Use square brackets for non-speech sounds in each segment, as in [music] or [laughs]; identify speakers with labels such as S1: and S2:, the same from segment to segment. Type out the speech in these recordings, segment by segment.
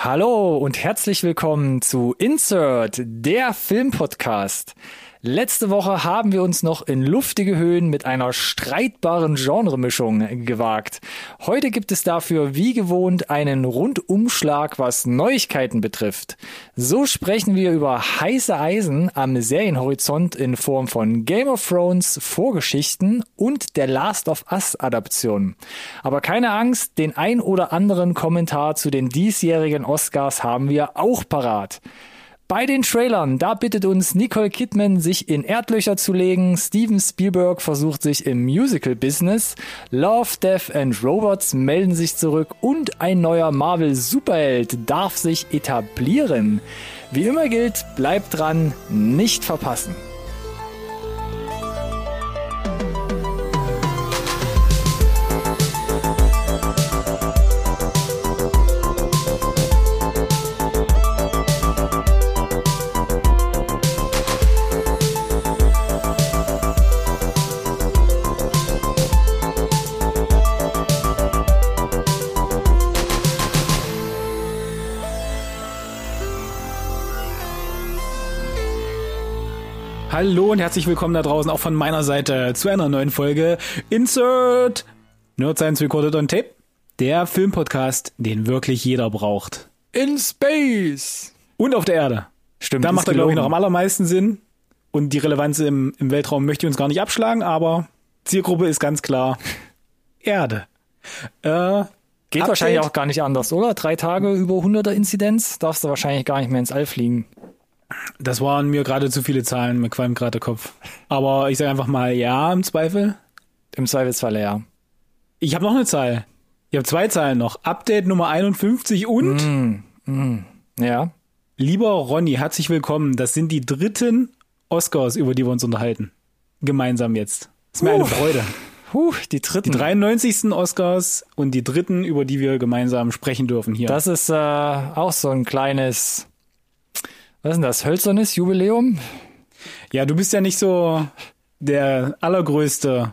S1: Hallo und herzlich willkommen zu Insert, der Filmpodcast. Letzte Woche haben wir uns noch in luftige Höhen mit einer streitbaren Genremischung gewagt. Heute gibt es dafür wie gewohnt einen Rundumschlag, was Neuigkeiten betrifft. So sprechen wir über heiße Eisen am Serienhorizont in Form von Game of Thrones Vorgeschichten und der Last of Us Adaption. Aber keine Angst, den ein oder anderen Kommentar zu den diesjährigen Oscars haben wir auch parat. Bei den Trailern, da bittet uns Nicole Kidman, sich in Erdlöcher zu legen. Steven Spielberg versucht sich im Musical-Business. Love, Death and Robots melden sich zurück und ein neuer Marvel-Superheld darf sich etablieren. Wie immer gilt, bleibt dran, nicht verpassen.
S2: Hallo und herzlich willkommen da draußen auch von meiner Seite zu einer neuen Folge Insert Nerd Science Recorded on Tape, der Filmpodcast, den wirklich jeder braucht.
S1: In Space!
S2: Und auf der Erde.
S1: Stimmt.
S2: Da macht er, glaube ich, noch am allermeisten Sinn. Und die Relevanz im, im Weltraum möchte ich uns gar nicht abschlagen, aber Zielgruppe ist ganz klar [laughs] Erde. Äh,
S1: Geht
S2: Update.
S1: wahrscheinlich auch gar nicht anders, oder? Drei Tage über 100er Inzidenz, darfst du wahrscheinlich gar nicht mehr ins All fliegen.
S2: Das waren mir gerade zu viele Zahlen, mir qualmt gerade der Kopf. Aber ich sage einfach mal ja im Zweifel.
S1: Im Zweifelsfalle ja.
S2: Ich habe noch eine Zahl. Ich habe zwei Zahlen noch. Update Nummer 51 und
S1: Ja.
S2: lieber Ronny, herzlich willkommen. Das sind die dritten Oscars, über die wir uns unterhalten. Gemeinsam jetzt. Ist mir eine
S1: Uff.
S2: Freude.
S1: Huh, die dritten.
S2: Die 93. Oscars und die dritten, über die wir gemeinsam sprechen dürfen hier.
S1: Das ist äh, auch so ein kleines, was ist denn das, hölzernes Jubiläum?
S2: ja, du bist ja nicht so der allergrößte.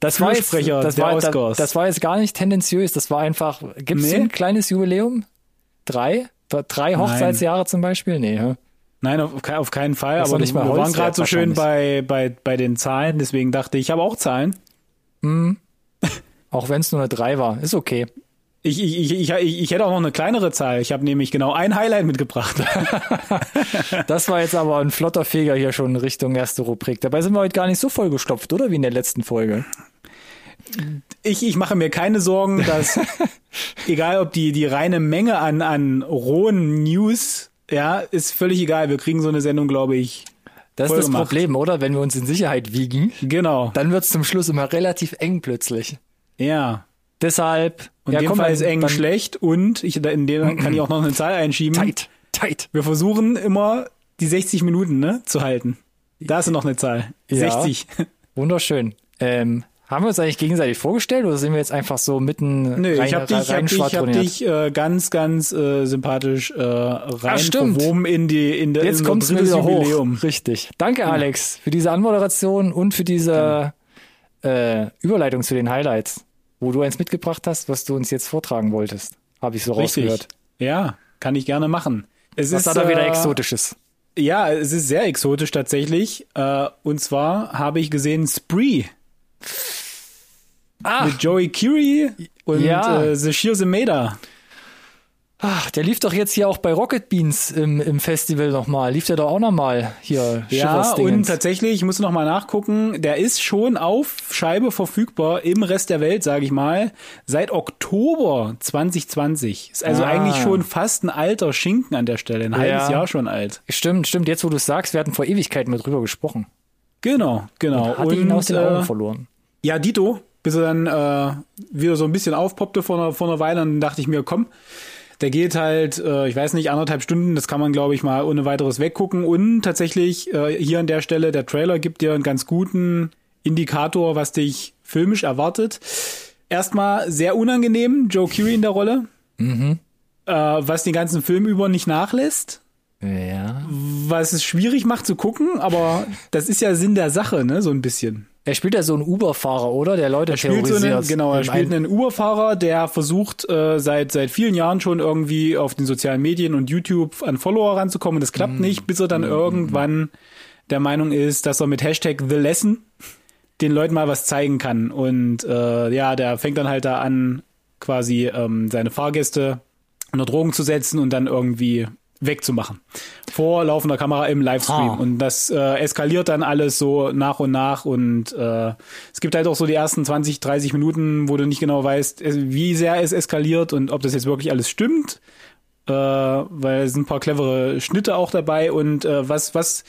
S1: Das war, jetzt, das,
S2: der
S1: war, das,
S2: Oscars.
S1: das war jetzt gar nicht tendenziös, das war einfach, gibt es
S2: Nee.
S1: ein kleines Jubiläum? Drei? Drei Hochzeitsjahre zum Beispiel? Nee, hä?
S2: Nein, auf, auf keinen Fall.
S1: Das
S2: Aber
S1: nicht
S2: wir
S1: mal
S2: waren
S1: Holzwert
S2: gerade so schön bei, bei, bei den Zahlen, deswegen dachte ich, ich habe auch Zahlen.
S1: Auch wenn es nur eine Drei war, ist okay.
S2: Ich, ich, ich, ich, ich, hätte auch noch eine kleinere Zahl. Ich habe nämlich genau ein Highlight mitgebracht. [laughs]
S1: Das war jetzt aber ein flotter Feger hier schon Richtung erste Rubrik. Dabei sind wir heute gar nicht so vollgestopft, oder? Wie in der letzten Folge.
S2: Ich, ich mache mir keine Sorgen, dass [laughs] egal ob die, die reine Menge an, an rohen News, ja, ist völlig egal. Wir kriegen so eine Sendung, glaube ich.
S1: Das
S2: Voll
S1: ist das
S2: gemacht.
S1: Problem, oder? Wenn wir uns in Sicherheit wiegen,
S2: Genau.
S1: dann wird's zum Schluss immer relativ eng plötzlich.
S2: Ja.
S1: Deshalb.
S2: Und in dem
S1: komm,
S2: Fall ist eng schlecht und ich, in dem [clears throat] kann ich auch noch eine Zahl einschieben.
S1: Tight, tight.
S2: Wir versuchen immer die 60 Minuten ne, zu halten. Da ist noch eine Zahl.
S1: Ja.
S2: 60. [laughs]
S1: Wunderschön. Ähm, haben wir uns eigentlich gegenseitig vorgestellt oder sind wir jetzt einfach so mitten
S2: Nö,
S1: rein,
S2: ich habe dich, ich hab dich, ich hab dich äh, ganz, ganz äh, sympathisch äh, rein in die in der
S1: Jetzt
S2: drittes
S1: wieder
S2: Jubiläum.
S1: hoch. Richtig. Danke, Alex, für diese Anmoderation und für diese äh, Überleitung zu den Highlights, wo du eins mitgebracht hast, was du uns jetzt vortragen wolltest. Habe ich so
S2: Richtig.
S1: rausgehört.
S2: Ja, kann ich gerne machen. Es
S1: Was
S2: ist
S1: hat er wieder
S2: äh,
S1: Exotisches?
S2: Ja, es ist sehr exotisch tatsächlich. Äh, und zwar habe ich gesehen Spree
S1: Ah,
S2: mit Joey Curie und
S1: Ja.
S2: äh, Sashir Zemeda.
S1: Ach, der lief doch jetzt hier auch bei Rocket Beans im, im Festival nochmal. Lief der doch auch nochmal hier.
S2: Ja, und tatsächlich, ich muss noch mal nachgucken, der ist schon auf Scheibe verfügbar im Rest der Welt, sage ich mal, seit Oktober 2020. Ist also
S1: Ah.
S2: eigentlich schon fast ein alter Schinken an der Stelle, ein halbes
S1: Ja.
S2: Jahr schon alt.
S1: Stimmt, stimmt. Jetzt, wo du es sagst, wir hatten vor Ewigkeiten mit drüber gesprochen.
S2: Genau, genau.
S1: Hatte ihn aus den
S2: äh,
S1: Augen verloren.
S2: Ja, Dito, bis er dann äh, wieder so ein bisschen aufpoppte vor einer, vor einer Weile, und dann dachte ich mir, komm, der geht halt, äh, ich weiß nicht, anderthalb Stunden, das kann man, glaube ich, mal ohne weiteres weggucken. Und tatsächlich, äh, hier an der Stelle, der Trailer gibt dir einen ganz guten Indikator, was dich filmisch erwartet. Erstmal sehr unangenehm, Joe Curie in der Rolle, äh, was den ganzen Film über nicht nachlässt.
S1: Ja.
S2: Was es schwierig macht zu gucken, aber das ist ja Sinn der Sache, ne, so ein bisschen.
S1: Er spielt ja so einen Uber-Fahrer, oder? Der Leute
S2: er spielt so einen, genau, er spielt
S1: einen-
S2: Uber-Fahrer, der versucht äh, seit seit vielen Jahren schon irgendwie auf den sozialen Medien und YouTube an Follower ranzukommen. Das klappt
S1: Mm.
S2: nicht, bis er dann irgendwann der Meinung ist, dass er mit Hashtag The Lesson den Leuten mal was zeigen kann. Und äh, ja, der fängt dann halt da an, quasi ähm, seine Fahrgäste unter Drogen zu setzen und dann irgendwie wegzumachen. Vor laufender Kamera im Livestream.
S1: Ah.
S2: Und das äh, eskaliert dann alles so nach und nach. Und äh, es gibt halt auch so die ersten 20, 30 Minuten, wo du nicht genau weißt, wie sehr es eskaliert und ob das jetzt wirklich alles stimmt. Äh, weil es sind ein paar clevere Schnitte auch dabei. Und äh, was, was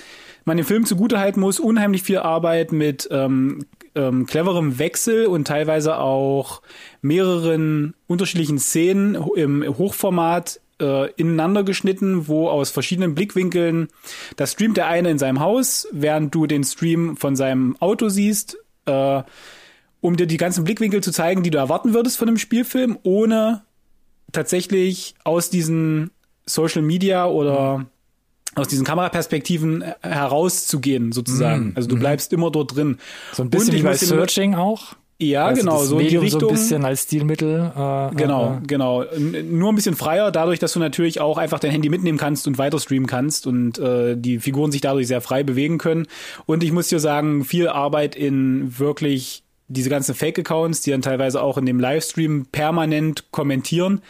S2: man dem Film zugutehalten muss, unheimlich viel Arbeit mit ähm, ähm, cleverem Wechsel und teilweise auch mehreren unterschiedlichen Szenen im Hochformat äh, ineinander geschnitten, wo aus verschiedenen Blickwinkeln, das streamt der eine in seinem Haus, während du den Stream von seinem Auto siehst, äh, um dir die ganzen Blickwinkel zu zeigen, die du erwarten würdest von einem Spielfilm, ohne tatsächlich aus diesen Social Media oder aus diesen Kameraperspektiven äh, herauszugehen, sozusagen. Also du bleibst immer dort drin.
S1: So ein bisschen
S2: Und ich
S1: wie bei Searching auch.
S2: Ja,
S1: Also
S2: genau, so in die
S1: Medium
S2: Richtung.
S1: so ein bisschen als Stilmittel. Äh,
S2: Genau,
S1: Äh,
S2: genau. N- Nur ein bisschen freier, dadurch, dass du natürlich auch einfach dein Handy mitnehmen kannst und weiter streamen kannst und äh, die Figuren sich dadurch sehr frei bewegen können. Und ich muss dir sagen, viel Arbeit in wirklich diese ganzen Fake-Accounts, die dann teilweise auch in dem Livestream permanent kommentieren.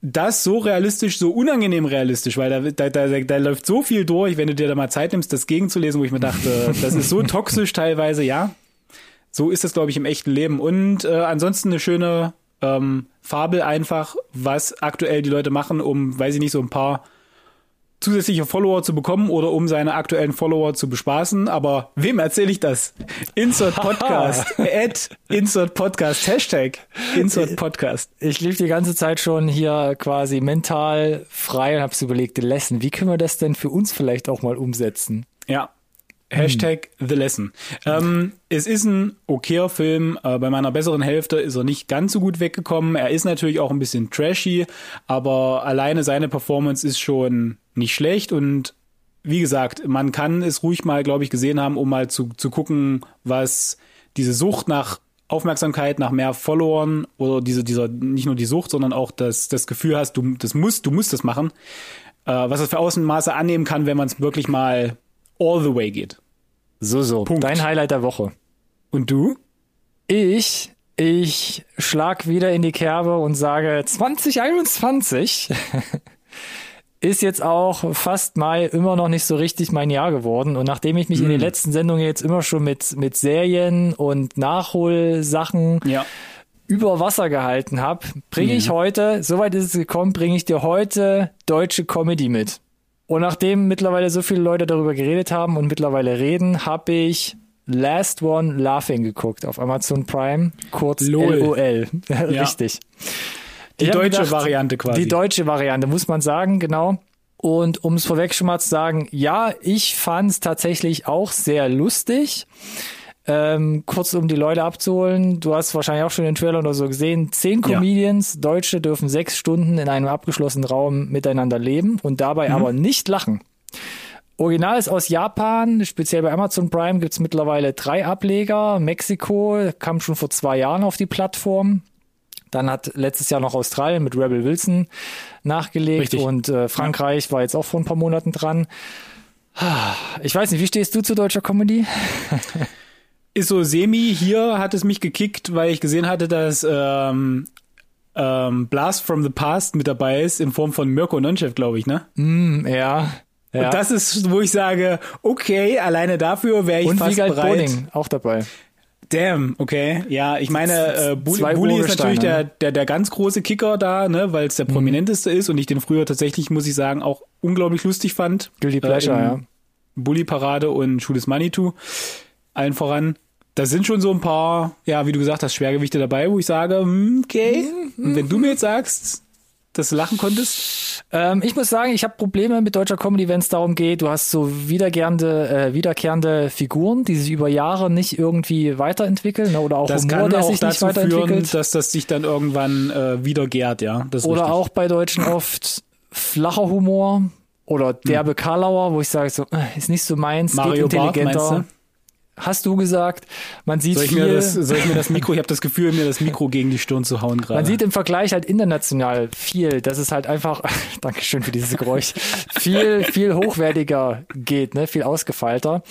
S2: Das so realistisch, so unangenehm realistisch, weil da, da, da, da läuft so viel durch, wenn du dir da mal Zeit nimmst, das gegenzulesen, wo ich mir dachte, das ist so [laughs] toxisch teilweise, ja. So ist das, glaube ich, im echten Leben. Und äh, ansonsten eine schöne ähm, Fabel einfach, was aktuell die Leute machen, um, weiß ich nicht, so ein paar zusätzliche Follower zu bekommen oder um seine aktuellen Follower zu bespaßen. Aber wem erzähle ich das? Insert [laughs] Podcast. At Insert Podcast. Hashtag Insert Podcast.
S1: Ich lief die ganze Zeit schon hier quasi mental frei und hab's überlegt, Lesson, wie können wir das denn für uns vielleicht auch mal umsetzen?
S2: Ja. Hashtag The Lesson. Ähm, es ist ein okayer Film. Äh, bei meiner besseren Hälfte ist er nicht ganz so gut weggekommen. Er ist natürlich auch ein bisschen trashy, aber alleine seine Performance ist schon nicht schlecht und wie gesagt, man kann es ruhig mal, glaube ich, gesehen haben, um mal zu, zu gucken, was diese Sucht nach Aufmerksamkeit, nach mehr Followern oder diese, dieser, nicht nur die Sucht, sondern auch das, das Gefühl hast, du, das musst, du musst das machen, äh, was es für Außenmaße annehmen kann, wenn man es wirklich mal all the way geht.
S1: So, so.
S2: Punkt.
S1: Dein Highlight der Woche.
S2: Und du?
S1: Ich, ich schlag wieder in die Kerbe und sage 2021 [laughs] ist jetzt auch fast Mai immer noch nicht so richtig mein Jahr geworden. Und nachdem ich mich in den letzten Sendungen jetzt immer schon mit, mit Serien und Nachholsachen
S2: Ja.
S1: über Wasser gehalten habe, bringe ich heute, soweit ist es gekommen, bringe ich dir heute deutsche Comedy mit. Und nachdem mittlerweile so viele Leute darüber geredet haben und mittlerweile reden, habe ich Last One Laughing geguckt auf Amazon Prime, kurz
S2: LOL.
S1: LOL. [laughs] Richtig.
S2: Die
S1: Ich
S2: deutsche
S1: gedacht,
S2: Variante quasi.
S1: Die deutsche Variante, muss man sagen, genau. Und um es vorweg schon mal zu sagen, ja, ich fand es tatsächlich auch sehr lustig. Ähm, kurz um die Leute abzuholen, du hast wahrscheinlich auch schon den Trailer oder so gesehen. Zehn
S2: Ja.
S1: Comedians, Deutsche, dürfen sechs Stunden in einem abgeschlossenen Raum miteinander leben und dabei aber nicht lachen. Original ist aus Japan, speziell bei Amazon Prime gibt's mittlerweile drei Ableger. Mexiko kam schon vor zwei Jahren auf die Plattform. Dann hat letztes Jahr noch Australien mit Rebel Wilson nachgelegt
S2: Richtig.
S1: und äh, Frankreich war jetzt auch vor ein paar Monaten dran. Ich weiß nicht, wie stehst du zu deutscher Comedy? [laughs]
S2: Ist so semi. Hier hat es mich gekickt, weil ich gesehen hatte, dass ähm, ähm, Blast from the Past mit dabei ist, in Form von Mirko Nonchev, glaube ich, ne?
S1: Hm, ja. ja.
S2: Und das ist, wo ich sage, okay, alleine dafür wäre ich
S1: und
S2: fast
S1: Wiegald
S2: bereit.
S1: Boning auch dabei.
S2: Damn, okay. Ja, ich meine, äh, Bulli,
S1: Zwei
S2: Bulli ist natürlich der,
S1: ne?
S2: der, der ganz große Kicker da, ne, weil es der prominenteste ist und ich den früher tatsächlich, muss ich sagen, auch unglaublich lustig fand.
S1: Guilty Pleasure,
S2: in
S1: ja.
S2: Bully-Parade und Schuh des Manitou. Allen voran. Da sind schon so ein paar, ja, wie du gesagt hast, Schwergewichte dabei, wo ich sage, hm, okay. Und wenn du mir jetzt sagst, dass du lachen konntest,
S1: Ähm, ich muss sagen, ich habe Probleme mit deutscher Comedy, wenn es darum geht, du hast so wiederkehrende, äh, wiederkehrende Figuren, die sich über Jahre nicht irgendwie weiterentwickeln ne? oder auch
S2: das
S1: Humor,
S2: kann
S1: der
S2: auch
S1: sich nicht
S2: dazu führen,
S1: weiterentwickelt.
S2: dass das sich dann irgendwann äh, wieder gärt, ja.
S1: Oder
S2: richtig.
S1: auch bei Deutschen oft flacher Humor oder derbe Karlauer, wo ich sage so, äh, ist nicht so meins,
S2: Hm. Mario
S1: geht
S2: Barth,
S1: intelligenter.
S2: meinst
S1: hast du gesagt. Man sieht
S2: soll ich
S1: viel.
S2: Mir das, soll ich mir das Mikro, ich habe das Gefühl, mir das Mikro gegen die Stirn zu hauen gerade.
S1: Man sieht im Vergleich halt international viel, dass es halt einfach, [laughs] Dankeschön für dieses Geräusch, viel, viel hochwertiger geht, ne, viel ausgefeilter.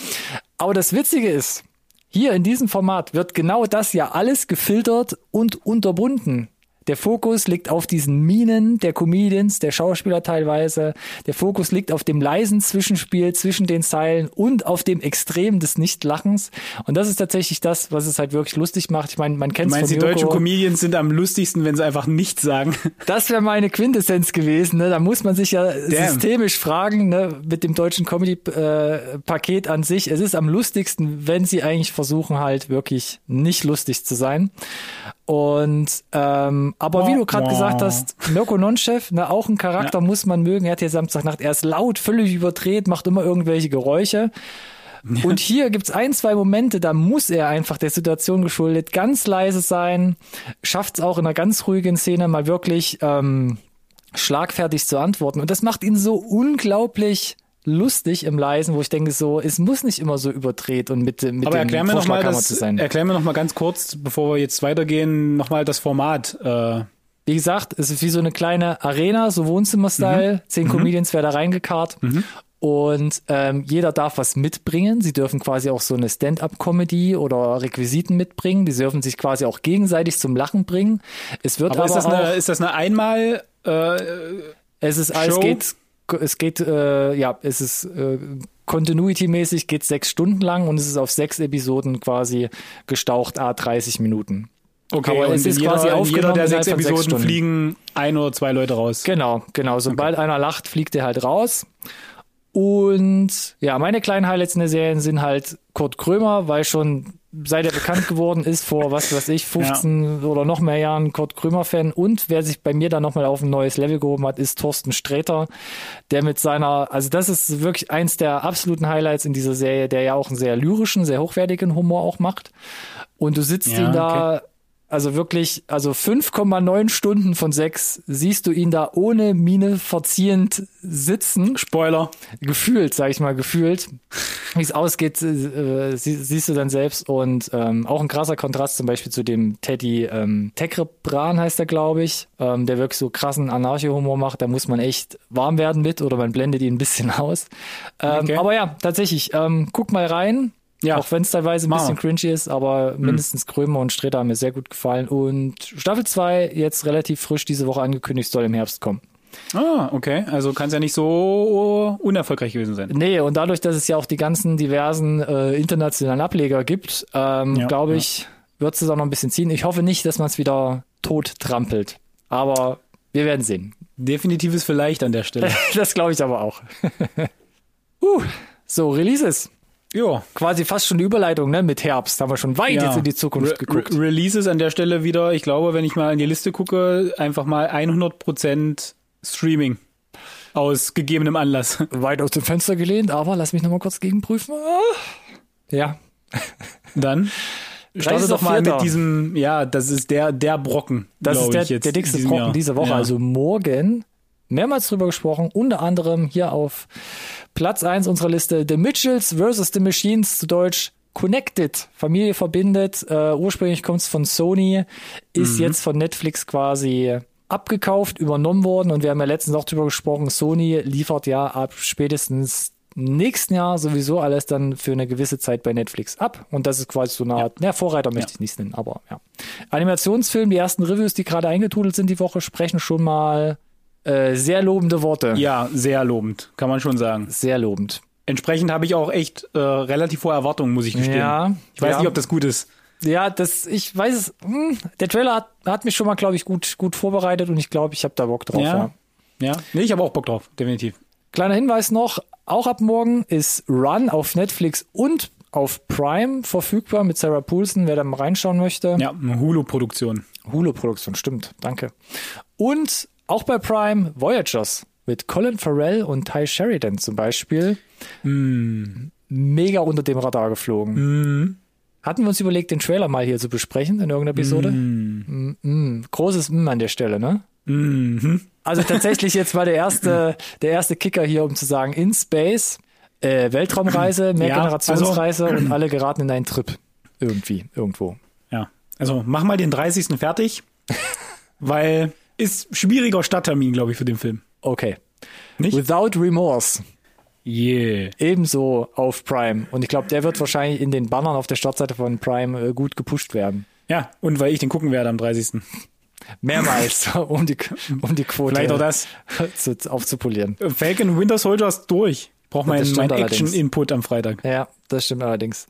S1: Aber das Witzige ist, hier in diesem Format wird genau das ja alles gefiltert und unterbunden. Der Fokus liegt auf diesen Minen der Comedians, der Schauspieler teilweise. Der Fokus liegt auf dem leisen Zwischenspiel zwischen den Zeilen und auf dem Extrem des Nichtlachens. Und das ist tatsächlich das, was es halt wirklich lustig macht. Ich meine, man kennt es
S2: von die deutschen Comedians sind am lustigsten, wenn sie einfach nichts sagen. [laughs]
S1: Das wäre meine Quintessenz gewesen. Ne? Da muss man sich ja Damn. systemisch fragen ne? mit dem deutschen Comedy-Paket äh, an sich. Es ist am lustigsten, wenn sie eigentlich versuchen halt wirklich nicht lustig zu sein. Und ähm, aber wie du gerade gesagt hast, Mirko Nonchef, ne, auch ein Charakter ja. muss man mögen. Er hat hier Samstagnacht, er ist laut, völlig überdreht, macht immer irgendwelche Geräusche. Ja. Und hier gibt's ein, zwei Momente, da muss er einfach der Situation geschuldet ganz leise sein, schafft's auch in einer ganz ruhigen Szene mal wirklich ähm, schlagfertig zu antworten. Und das macht ihn so unglaublich lustig im Leisen, wo ich denke so, es muss nicht immer so überdreht und mit, mit
S2: Aber
S1: dem
S2: erklär mir noch mal das, zu sein. Erklär mir noch mal ganz kurz, bevor wir jetzt weitergehen, noch mal das Format. Äh.
S1: Wie gesagt, es ist wie so eine kleine Arena, so Wohnzimmer-Style. Mhm. Zehn mhm. Comedians werden da reingekarrt. Mhm. Und ähm, jeder darf was mitbringen. Sie dürfen quasi auch so eine Stand-up-Comedy oder Requisiten mitbringen. Die dürfen sich quasi auch gegenseitig zum Lachen bringen. Es wird aber, aber
S2: ist, das
S1: auch,
S2: eine, ist das eine einmal äh,
S1: es ist alles geht es geht, äh, ja, es ist äh, Continuity-mäßig geht sechs Stunden lang und es ist auf sechs Episoden quasi gestaucht, a 30 Minuten.
S2: Okay, Aber es ist jeder, quasi aufgenommen. Jeder der sechs Episoden sechs fliegen ein oder zwei Leute raus.
S1: Genau, genau. Sobald okay. einer lacht, fliegt er halt raus. Und ja, meine kleinen Highlights in der Serie sind halt Kurt Krömer, weil schon seit er bekannt geworden ist, vor was weiß ich, 15 ja. oder noch mehr Jahren Kurt Krömer-Fan. Und wer sich bei mir dann nochmal auf ein neues Level gehoben hat, ist Thorsten Sträter, der mit seiner, also das ist wirklich eins der absoluten Highlights in dieser Serie, der ja auch einen sehr lyrischen, sehr hochwertigen Humor auch macht. Und du sitzt ja, ihn da okay also wirklich, also 5,9 Stunden von 6 siehst du ihn da ohne Miene verziehend sitzen.
S2: Spoiler.
S1: Gefühlt, sag ich mal, gefühlt. Wie es ausgeht, äh, sie, siehst du dann selbst. Und ähm, auch ein krasser Kontrast zum Beispiel zu dem Teddy ähm, Tekrebran heißt er, glaube ich, ähm, der wirklich so krassen Anarcho-Humor macht. Da muss man echt warm werden mit oder man blendet ihn ein bisschen [laughs] aus. Ähm, okay. Aber ja, tatsächlich, ähm, guck mal rein. Ja. Auch wenn es teilweise ein bisschen cringy ist, aber mhm. mindestens Krömer und Streter haben mir sehr gut gefallen. Und Staffel 2 jetzt relativ frisch diese Woche angekündigt, soll im Herbst kommen.
S2: Ah, okay. Also kann es ja nicht so unerfolgreich gewesen sein.
S1: Nee, und dadurch, dass es ja auch die ganzen diversen äh, internationalen Ableger gibt, ähm, ja, glaube ich, ja. wird es auch noch ein bisschen ziehen. Ich hoffe nicht, dass man es wieder tot trampelt. Aber wir werden sehen.
S2: Definitives vielleicht an der Stelle. [laughs]
S1: das glaube ich aber auch. [laughs] uh, so, Releases.
S2: Ja.
S1: Quasi fast schon die Überleitung, ne? Mit Herbst. Haben wir schon weit ja. jetzt in die Zukunft Re geguckt.
S2: Re Releases an der Stelle wieder, ich glaube, wenn ich mal in die Liste gucke, einfach mal 100% Streaming. Aus gegebenem Anlass. [laughs]
S1: Weit aus dem Fenster gelehnt, aber lass mich nochmal kurz gegenprüfen. Ja.
S2: Dann starte doch mal mit diesem, ja, das ist der, der Brocken.
S1: Das ist der, der dickste Brocken Jahr. diese Woche. Ja. Also morgen mehrmals drüber gesprochen, unter anderem hier auf Platz eins unserer Liste The Mitchells vs. The Machines, zu Deutsch Connected, Familie verbindet. Äh, ursprünglich kommt es von Sony, ist mhm. jetzt von Netflix quasi abgekauft, übernommen worden und wir haben ja letztens auch drüber gesprochen, Sony liefert ja ab spätestens nächsten Jahr sowieso alles dann für eine gewisse Zeit bei Netflix ab. Und das ist quasi so eine Art, ja. Vorreiter möchte ja. ich nicht nennen, aber ja. Animationsfilm, die ersten Reviews, die gerade eingetudelt sind die Woche, sprechen schon mal äh, sehr lobende Worte.
S2: Ja, sehr lobend, kann man schon sagen.
S1: Sehr lobend.
S2: Entsprechend habe ich auch echt äh, relativ hohe Erwartungen, muss ich gestehen. Ja, ich weiß ja. nicht, ob das gut ist.
S1: Ja, das, ich weiß es. Mh, hm, der Trailer hat, hat mich schon mal, glaube ich, gut, gut vorbereitet und ich glaube, ich habe da Bock drauf.
S2: Ja, ja. ja. Nee, ich habe auch Bock drauf, definitiv.
S1: Kleiner Hinweis noch, auch ab morgen ist Run auf Netflix und auf Prime verfügbar mit Sarah Poulsen, wer da mal reinschauen möchte.
S2: Ja, eine Hulu-Produktion.
S1: Hulu-Produktion, stimmt, danke. Und auch bei Prime Voyagers mit Colin Farrell und Ty Sheridan zum Beispiel. Mm. Mega unter dem Radar geflogen. Mm. Hatten wir uns überlegt, den Trailer mal hier zu besprechen in irgendeiner Episode? Mm. Mm, Großes M an der Stelle, ne?
S2: -hmm.
S1: Also tatsächlich jetzt war der erste, [laughs] der erste Kicker hier, um zu sagen, in Space. Äh, Weltraumreise, [laughs] Mehrgenerationsreise
S2: also,
S1: und alle geraten in einen Trip. Irgendwie, irgendwo.
S2: Ja, also mach mal den 30. fertig, [laughs] weil ist schwieriger Starttermin, glaube ich, für den Film.
S1: Okay.
S2: Nicht?
S1: Without Remorse.
S2: Yeah.
S1: Ebenso auf Prime. Und ich glaube, der wird wahrscheinlich in den Bannern auf der Startseite von Prime äh, gut gepusht werden.
S2: Ja, und weil ich den gucken werde am 30.
S1: Mehrmals, [laughs] um die, um die Quote
S2: Vielleicht auch das. [laughs]
S1: zu, aufzupolieren.
S2: Falcon Winter Soldier ist durch. Braucht mein, mein. Action-Input am Freitag.
S1: Ja, das stimmt allerdings.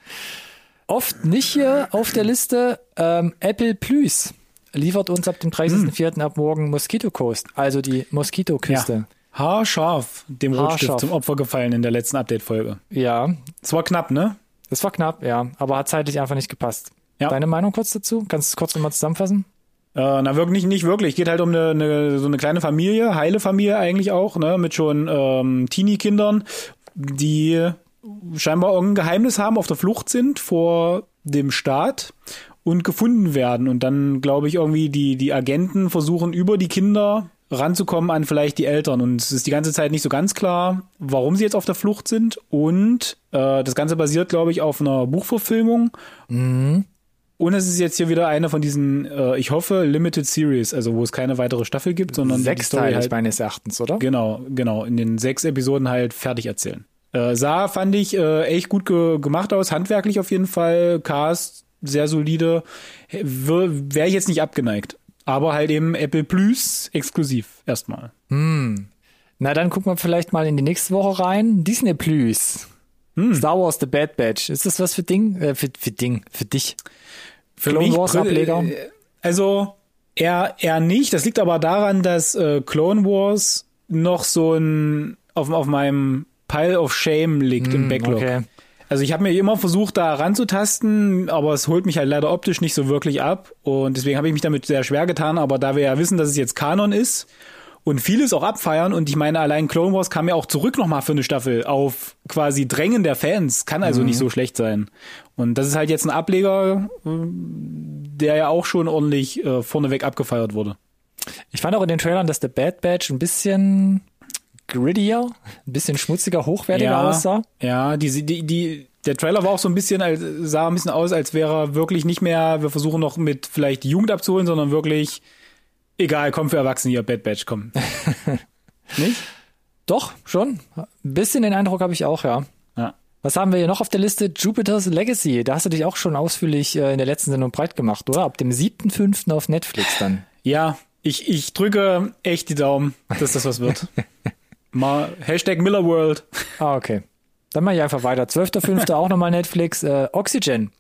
S1: Oft nicht hier auf der Liste. Ähm, Apple Plus liefert uns ab dem 30.04. ab morgen Mosquito Coast, also die Moskitoküste.
S2: Haarscharf dem Rotstift
S1: Haarscharf.
S2: zum Opfer gefallen in der letzten Update-Folge.
S1: Ja.
S2: Es war knapp, ne?
S1: das war knapp, ja, aber hat zeitlich einfach nicht gepasst.
S2: Ja.
S1: Deine Meinung kurz dazu? Kannst du es kurz nochmal zusammenfassen?
S2: Äh, na, wirklich nicht wirklich. Geht halt um eine, eine, so eine kleine Familie, heile Familie eigentlich auch, ne? Mit schon ähm, Teenie-Kindern, die scheinbar irgendein Geheimnis haben, auf der Flucht sind vor dem Staat und gefunden werden. Und dann, glaube ich, irgendwie die, die Agenten versuchen über die Kinder ranzukommen an vielleicht die Eltern. Und es ist die ganze Zeit nicht so ganz klar, warum sie jetzt auf der Flucht sind. Und äh, das Ganze basiert, glaube ich, auf einer Buchverfilmung. Und es ist jetzt hier wieder eine von diesen, äh, ich hoffe, Limited Series, also wo es keine weitere Staffel gibt, sondern Story
S1: Sechsteilig
S2: halt,
S1: meines Erachtens, oder?
S2: genau, genau, in den sechs Episoden halt fertig erzählen. Äh, sah, fand ich, äh, echt gut ge gemacht aus, handwerklich auf jeden Fall, Cast, sehr solide, wäre ich jetzt nicht abgeneigt. Aber halt eben Apple Plus exklusiv erstmal.
S1: Na, dann gucken wir vielleicht mal in die nächste Woche rein. Disney Plus.
S2: Hm.
S1: Star Wars The Bad Batch. Ist das was für Ding? Äh, für, für Ding, für dich?
S2: Für
S1: Clone
S2: mich
S1: Wars Ableger?
S2: äh, Also eher, eher nicht. Das liegt aber daran, dass äh, Clone Wars noch so ein auf, auf meinem Pile of Shame liegt im Backlog.
S1: Hm, okay.
S2: Also ich habe mir immer versucht, da ranzutasten, aber es holt mich halt leider optisch nicht so wirklich ab. Und deswegen habe ich mich damit sehr schwer getan. Aber da wir ja wissen, dass es jetzt Kanon ist und vieles auch abfeiern, und ich meine, allein Clone Wars kam ja auch zurück nochmal für eine Staffel auf quasi Drängen der Fans. Kann also nicht so schlecht sein. Und das ist halt jetzt ein Ableger, der ja auch schon ordentlich äh, vorneweg abgefeiert wurde.
S1: Ich fand auch in den Trailern, dass The Bad Batch ein bisschen grittier, ein bisschen schmutziger, hochwertiger aussah.
S2: Ja, die, die, die, der Trailer war auch so ein bisschen, als, sah ein bisschen aus, als wäre er wirklich nicht mehr, wir versuchen noch mit vielleicht die Jugend abzuholen, sondern wirklich, egal, komm für Erwachsene hier, Bad Batch, komm. [laughs] nicht?
S1: Doch, schon. Ein bisschen den Eindruck habe ich auch, ja.
S2: Ja.
S1: Was haben wir hier noch auf der Liste? Jupiter's Legacy. Da hast du dich auch schon ausführlich äh, in der letzten Sendung breit gemacht, oder? Ab dem 7.5. auf Netflix dann.
S2: Ja, ich, ich drücke echt die Daumen, dass das was wird. [laughs] Mal Hashtag Miller World.
S1: Ah, okay. Dann mache ich einfach weiter. 12.5. auch nochmal Netflix. Äh, Oxygen.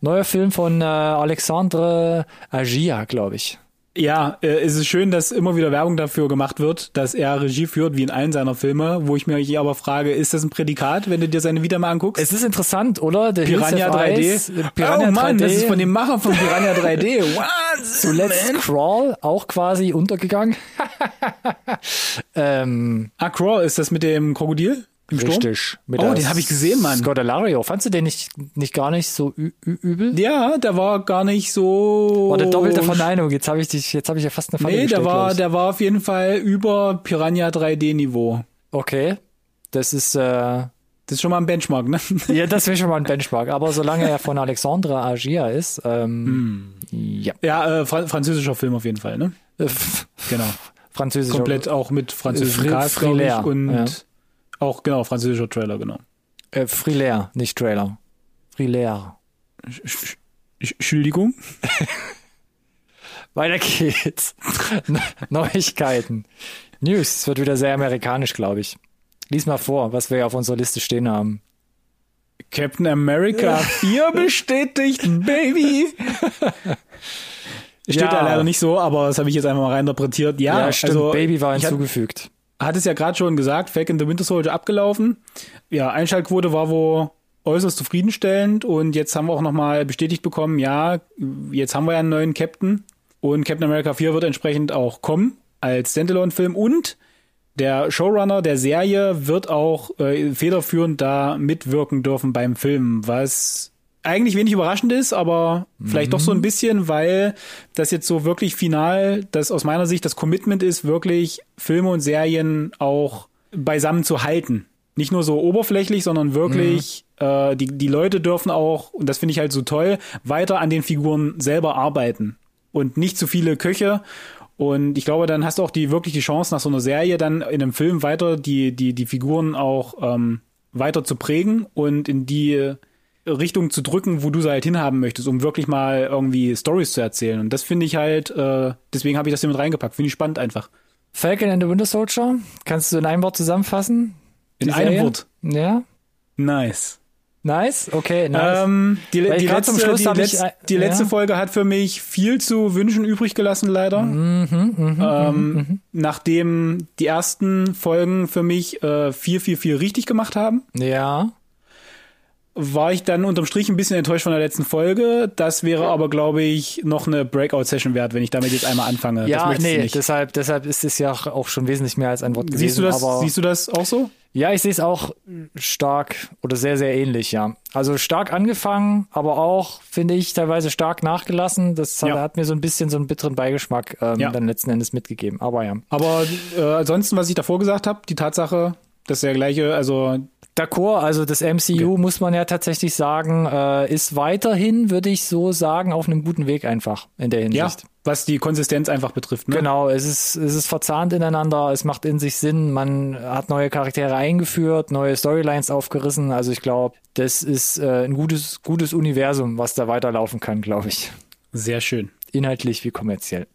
S1: Neuer Film von äh, Alexandre Agia, glaube ich.
S2: Ja, äh, es ist schön, dass immer wieder Werbung dafür gemacht wird, dass er Regie führt, wie in allen seiner Filme, wo ich mich aber frage, ist das ein Prädikat, wenn du dir seine Vita mal anguckst?
S1: Es ist interessant, oder? Hills
S2: Piranha
S1: Have
S2: 3D.
S1: Eyes, äh, Piranha
S2: oh Mann,
S1: 3D.
S2: das ist von dem Macher von Piranha 3D. [laughs] What?
S1: Zuletzt Crawl, auch quasi untergegangen. [laughs] [laughs] ähm,
S2: Ah, Crawl, ist das mit dem Krokodil? Im
S1: richtig.
S2: Oh, den habe ich gesehen, Mann.
S1: Scott Alario. Fandst du den nicht, nicht gar nicht so übel?
S2: Ja, der war gar nicht so.
S1: War der doppelte Verneinung. Jetzt habe ich dich, jetzt habe ich ja fast eine Falle
S2: Nee, der
S1: gestellt,
S2: war, der war auf jeden Fall über Piranha 3D Niveau.
S1: Okay. Das ist, äh,
S2: Das ist schon mal ein Benchmark, ne? [laughs]
S1: ja, das wäre schon mal ein Benchmark. Aber solange er von Alexandre Agia ist, ähm,
S2: Hm.
S1: ja.
S2: Ja, äh, Fra französischer Film auf jeden Fall, ne?
S1: Äh,
S2: Genau.
S1: Französisch.
S2: Komplett auch mit französischem
S1: Fri-
S2: Cast,
S1: Frilair,
S2: und
S1: ja.
S2: auch, genau, französischer Trailer, genau.
S1: Äh, Frilair, nicht Trailer. Frilair.
S2: Sch- Sch- Sch- Entschuldigung? [laughs]
S1: Weiter geht's. [laughs] Ne- Neuigkeiten. News. Es wird wieder sehr amerikanisch, glaube ich. Lies mal vor, was wir auf unserer Liste stehen haben.
S2: Captain America [laughs] 4 bestätigt, Baby! Steht
S1: Ja.
S2: da leider nicht so, aber das habe ich jetzt einfach mal reininterpretiert. Ja,
S1: Ja, stimmt.
S2: also
S1: Baby war
S2: ich hat-
S1: hinzugefügt.
S2: hat es ja gerade schon gesagt, Falcon the Winter Soldier abgelaufen. Ja, Einschaltquote war wohl äußerst zufriedenstellend und jetzt haben wir auch nochmal bestätigt bekommen, ja, jetzt haben wir ja einen neuen Captain und Captain America 4 wird entsprechend auch kommen als Standalone-Film und der Showrunner der Serie wird auch äh, federführend da mitwirken dürfen beim Film, was eigentlich wenig überraschend ist, aber vielleicht doch so ein bisschen, weil das jetzt so wirklich final, das aus meiner Sicht das Commitment ist, wirklich Filme und Serien auch beisammen zu halten. Nicht nur so oberflächlich, sondern wirklich, mhm. äh, die, die Leute dürfen auch, und das finde ich halt so toll, weiter an den Figuren selber arbeiten. Und nicht zu viele Köche. Und ich glaube, dann hast du auch die wirklich die Chance, nach so einer Serie dann in einem Film weiter die, die, die Figuren auch ähm, weiter zu prägen und in die Richtung zu drücken, wo du sie halt hinhaben möchtest, um wirklich mal irgendwie Stories zu erzählen. Und das finde ich halt, äh, deswegen habe ich das hier mit reingepackt. Finde ich spannend einfach.
S1: Falcon and the Winter Soldier, kannst du in einem Wort zusammenfassen?
S2: In einem Wort?
S1: Ja.
S2: Nice.
S1: Nice, okay, nice.
S2: Ähm, die, die, letzte, die, letz, die letzte ja. Folge hat für mich viel zu wünschen übrig gelassen, leider. Mhm, mh, ähm, mh, mh. Nachdem die ersten Folgen für mich äh, viel, viel, viel richtig gemacht haben.
S1: Ja
S2: war ich dann unterm Strich ein bisschen enttäuscht von der letzten Folge. Das wäre aber, glaube ich, noch eine Breakout-Session wert, wenn ich damit jetzt einmal anfange.
S1: Ja, nee, deshalb, deshalb ist es ja auch schon wesentlich mehr als ein Wort gewesen.
S2: Siehst du das, siehst du das auch so?
S1: Ja, ich sehe es auch stark oder sehr, sehr ähnlich, ja. Also stark angefangen, aber auch, finde ich, teilweise stark nachgelassen. Das ja. hat mir so ein bisschen so einen bitteren Beigeschmack ähm, ja. dann letzten Endes mitgegeben. Aber ja.
S2: Aber äh, ansonsten, was ich davor gesagt habe, die Tatsache, dass der gleiche, also
S1: D'accord, also das MCU okay. muss man ja tatsächlich sagen, äh, ist weiterhin, würde ich so sagen, auf einem guten Weg einfach in der Hinsicht.
S2: Ja, was die Konsistenz einfach betrifft. Ne?
S1: Genau, es ist, es ist verzahnt ineinander, es macht in sich Sinn, man hat neue Charaktere eingeführt, neue Storylines aufgerissen. Also ich glaube, das ist äh, ein gutes, gutes Universum, was da weiterlaufen kann, glaube ich.
S2: Sehr schön.
S1: Inhaltlich wie kommerziell.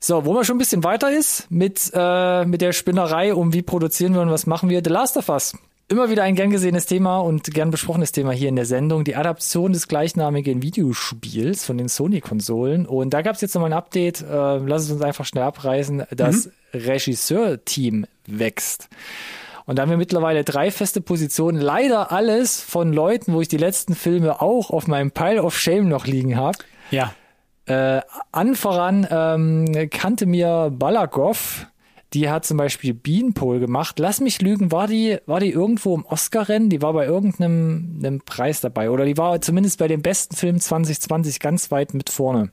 S1: So, wo man schon ein bisschen weiter ist mit, äh, mit der Spinnerei um wie produzieren wir und was machen wir, The Last of Us Immer wieder ein gern gesehenes Thema und gern besprochenes Thema hier in der Sendung. Die Adaption des gleichnamigen Videospiels von den Sony-Konsolen. Und da gab es jetzt nochmal ein Update. Äh, lass es uns einfach schnell abreißen. Das mhm. Regisseur-Team wächst. Und da haben wir mittlerweile drei feste Positionen. Leider alles von Leuten, wo ich die letzten Filme auch auf meinem Pile of Shame noch liegen habe.
S2: Ja.
S1: Äh, an voran ähm, kannte mir Balagov, die hat zum Beispiel Beanpole gemacht. Lass mich lügen, war die, war die irgendwo im Oscar-Rennen? Die war bei irgendeinem einem Preis dabei. Oder die war zumindest bei dem besten Film 2020 ganz weit mit vorne.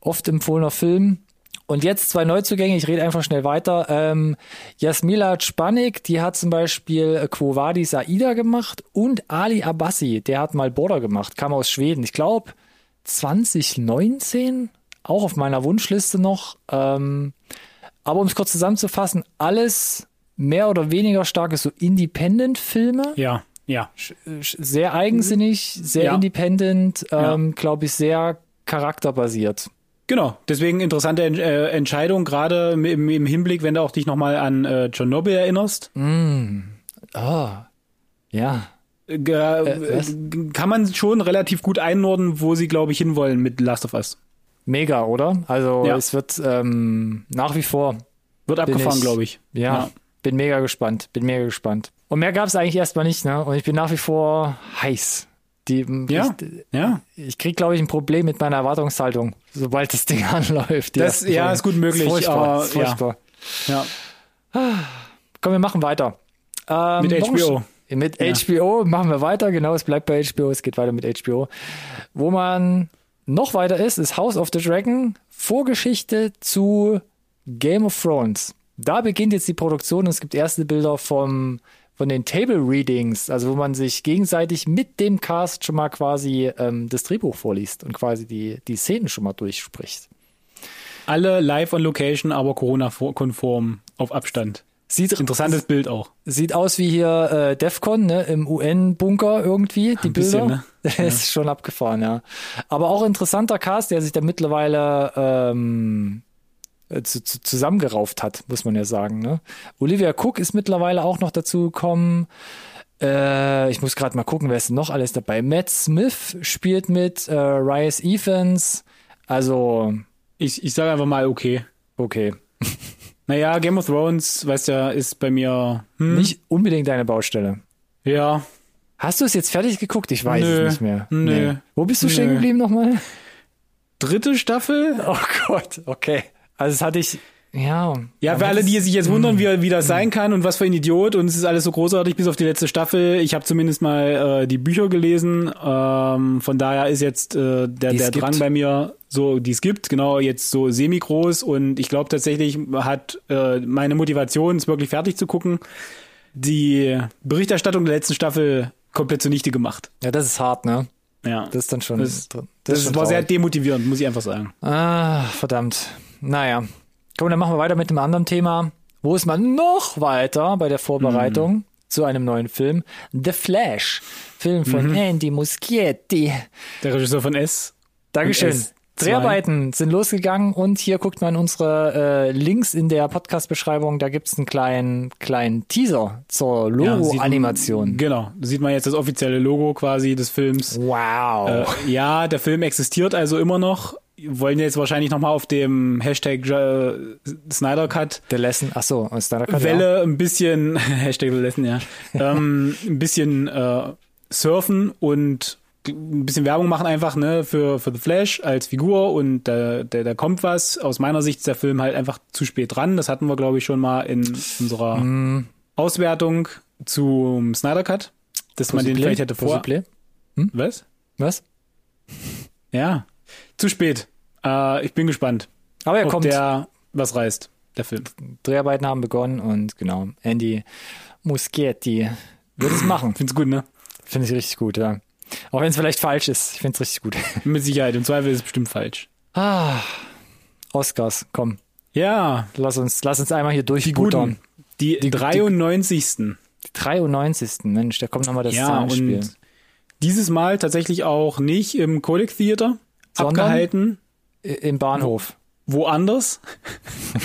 S1: Oft empfohlener Film. Und jetzt zwei Neuzugänge, ich rede einfach schnell weiter. Ähm, Jasmila Spanik, die hat zum Beispiel Quo Vadis Aida gemacht und Ali Abassi, der hat mal Border gemacht, kam aus Schweden. Ich glaube 2019, auch auf meiner Wunschliste noch. Ähm, aber um es kurz zusammenzufassen, alles mehr oder weniger starke so Independent-Filme.
S2: Ja, ja.
S1: Sehr eigensinnig, sehr ja. independent, ähm, ja. glaube ich, sehr charakterbasiert.
S2: Genau, deswegen interessante äh, Entscheidung, gerade im, im, Hinblick, wenn du auch dich nochmal an äh, Tschernobyl erinnerst.
S1: Mm. Oh, ja.
S2: Äh, äh, kann man schon relativ gut einordnen, wo sie, glaube ich, hinwollen mit Last of Us.
S1: Mega, oder? Also ja. es wird ähm, nach wie vor.
S2: Wird abgefahren, glaube ich.
S1: Ja, ja, bin mega gespannt. Bin mega gespannt. Und mehr gab es eigentlich erstmal nicht, ne? Und ich bin nach wie vor heiß. Die,
S2: ja,
S1: ich,
S2: ja.
S1: Ich krieg, glaube ich, ein Problem mit meiner Erwartungshaltung, sobald das Ding [laughs] anläuft.
S2: Das, ja, ist gut möglich. Ist
S1: furchtbar, aber, ist furchtbar.
S2: Ja.
S1: ja. Komm, wir machen weiter.
S2: Ähm, mit HBO.
S1: Mit ja. HBO machen wir weiter, genau, es bleibt bei HBO, es geht weiter mit HBO. Wo man noch weiter ist, ist House of the Dragon, Vorgeschichte zu Game of Thrones. Da beginnt jetzt die Produktion und es gibt erste Bilder vom, von den Table Readings, also wo man sich gegenseitig mit dem Cast schon mal quasi ähm, das Drehbuch vorliest und quasi die, die Szenen schon mal durchspricht.
S2: Alle live on Location, aber Corona-konform auf Abstand. Sieht interessantes Bild auch.
S1: Sieht aus wie hier äh, DefCon, ne, im UN-Bunker irgendwie, die Ein Bilder. Bisschen, ne? [laughs] Das ist schon abgefahren, ja. Aber auch interessanter Cast, der sich da mittlerweile ähm, äh, zu, zu, zusammengerauft hat, muss man ja sagen. Ne? Olivia Cook ist mittlerweile auch noch dazu gekommen. Äh, ich muss gerade mal gucken, wer ist noch alles dabei. Matt Smith spielt mit, äh, Rice Evans. Also.
S2: Ich, ich sage einfach mal okay.
S1: Okay. [laughs]
S2: Naja, Game of Thrones, weißt ja, ist bei mir
S1: hm. nicht unbedingt deine Baustelle.
S2: Ja.
S1: Hast du es jetzt fertig geguckt? Ich weiß Nö. es nicht mehr.
S2: Nö. Nee.
S1: Wo bist du Nö. stehen geblieben nochmal?
S2: Dritte Staffel?
S1: Oh Gott, okay. Also das hatte ich, ja.
S2: Ja, für alle, die sich jetzt wundern, wie, wie das sein kann und was für ein Idiot und es ist alles so großartig bis auf die letzte Staffel. Ich habe zumindest mal äh, die Bücher gelesen. Ähm, von daher ist jetzt äh, der, der Drang bei mir so, die es gibt, genau, jetzt so semi-groß und ich glaube tatsächlich hat äh, meine Motivation, es wirklich fertig zu gucken, die Berichterstattung der letzten Staffel komplett zunichte gemacht.
S1: Ja, das ist hart, ne?
S2: Ja.
S1: Das ist dann schon.
S2: Das-
S1: das
S2: Das,
S1: schon
S2: war sehr
S1: traurig.
S2: demotivierend, muss ich einfach sagen.
S1: Ah, verdammt. Naja. Komm, dann machen wir weiter mit einem anderen Thema. Wo ist man noch weiter bei der Vorbereitung
S2: Mhm.
S1: zu einem neuen Film? The Flash. Film von
S2: Mhm.
S1: Andy Muschietti.
S2: Der Regisseur von S.
S1: Dankeschön.
S2: S2.
S1: Dreharbeiten sind losgegangen und hier guckt man unsere äh, Links in der Podcast-Beschreibung. Da gibt's einen kleinen, kleinen Teaser zur
S2: Ja,
S1: Logo-Animation.
S2: Genau. Da sieht man jetzt das offizielle Logo quasi des Films.
S1: wow.
S2: Äh, ja, der Film existiert also immer noch. Wollen jetzt wahrscheinlich nochmal auf dem Hashtag äh, Snyder Cut
S1: The Lesson. Ach so, deiner Karte.
S2: Welle ein bisschen, [laughs] Hashtag The Lesson, ja, ähm, ein bisschen äh, surfen und ein bisschen Werbung machen einfach, ne, für, für The Flash als Figur und da, da, da kommt was. Aus meiner Sicht ist der Film halt einfach zu spät dran. Das hatten wir, glaube ich, schon mal in unserer
S1: Mm.
S2: Auswertung zum Snyder Cut, dass man den vielleicht hätte vor.
S1: Possibly?
S2: Was?
S1: Was?
S2: Ja, zu spät. Äh, ich bin gespannt,
S1: Aber er
S2: ob
S1: kommt.
S2: der was reißt, der Film.
S1: Dreharbeiten haben begonnen und genau, Andy Muschietti wird es machen.
S2: Find's gut, ne?
S1: Finde ich richtig gut, ja. Auch wenn es vielleicht falsch ist. Ich finde es richtig gut. [laughs]
S2: Mit Sicherheit. Im Zweifel ist es bestimmt falsch.
S1: Ah, Oscars, komm.
S2: Ja,
S1: Lass uns, lass uns einmal hier
S2: die
S1: durchbuttern.
S2: guten. Die, 93.
S1: Die 93. Mensch, da kommt nochmal das
S2: ja,
S1: Zahlenspiel.
S2: und dieses Mal tatsächlich auch nicht im Codec Theater? Abgehalten,
S1: Im Bahnhof.
S2: woanders.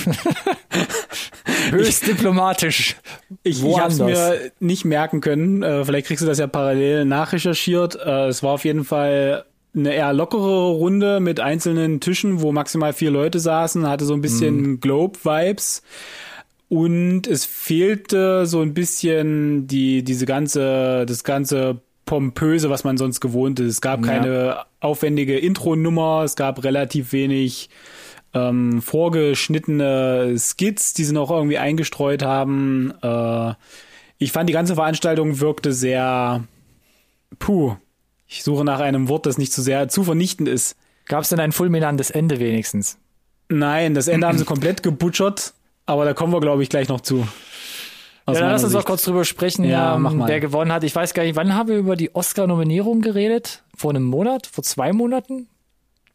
S2: [laughs]
S1: Höchst diplomatisch.
S2: Ich, ich habe es mir nicht merken können. Äh, vielleicht kriegst du das ja parallel nachrecherchiert. Äh, es war auf jeden Fall eine eher lockere Runde mit einzelnen Tischen, wo maximal vier Leute saßen, hatte so ein bisschen Globe-Vibes. Und es fehlte so ein bisschen die, diese ganze, das ganze Pompöse, was man sonst gewohnt ist. Es gab
S1: Ja.
S2: keine aufwendige Intro-Nummer, es gab relativ wenig ähm, vorgeschnittene Skits, die sie noch irgendwie eingestreut haben. Äh, ich fand, die ganze Veranstaltung wirkte sehr, puh, ich suche nach einem Wort, das nicht zu sehr, zu vernichtend ist.
S1: Gab es denn ein fulminantes Ende wenigstens?
S2: Nein, das Ende haben sie komplett gebutschert, aber da kommen wir, glaube ich, gleich noch zu. Aus
S1: ja, lass uns
S2: Sicht.
S1: kurz drüber sprechen,
S2: Ja,
S1: ähm,
S2: mach mal.
S1: wer gewonnen hat. Ich weiß gar nicht, wann haben wir über die Oscar-Nominierung geredet? Vor einem Monat? Vor zwei Monaten?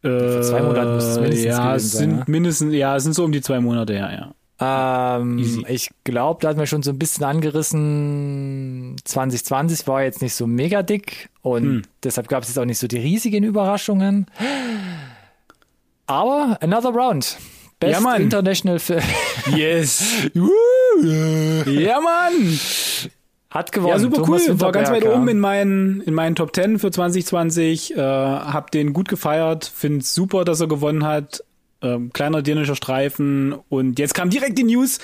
S2: Äh,
S1: zwei Monaten muss es mindestens
S2: ja,
S1: gewesen sein,
S2: sind
S1: ne?
S2: mindestens, ja, es sind so um die zwei Monate, ja, ja.
S1: Ähm,
S2: Easy.
S1: ich glaube, da hatten wir schon so ein bisschen angerissen. 2020 war jetzt nicht so mega dick und
S2: Hm.
S1: deshalb gab es jetzt auch nicht so die riesigen Überraschungen. Aber another round. Best
S2: Ja, Mann.
S1: International Film
S2: Yes. [laughs] ja, Mann.
S1: hat gewonnen.
S2: Ja, super
S1: Thomas
S2: cool. War ganz weit oben in meinen, in meinen Top 10 für 2020. Äh, hab den gut gefeiert. Find's super, dass er gewonnen hat. Ähm, kleiner dänischer Streifen. Und jetzt kam direkt die News,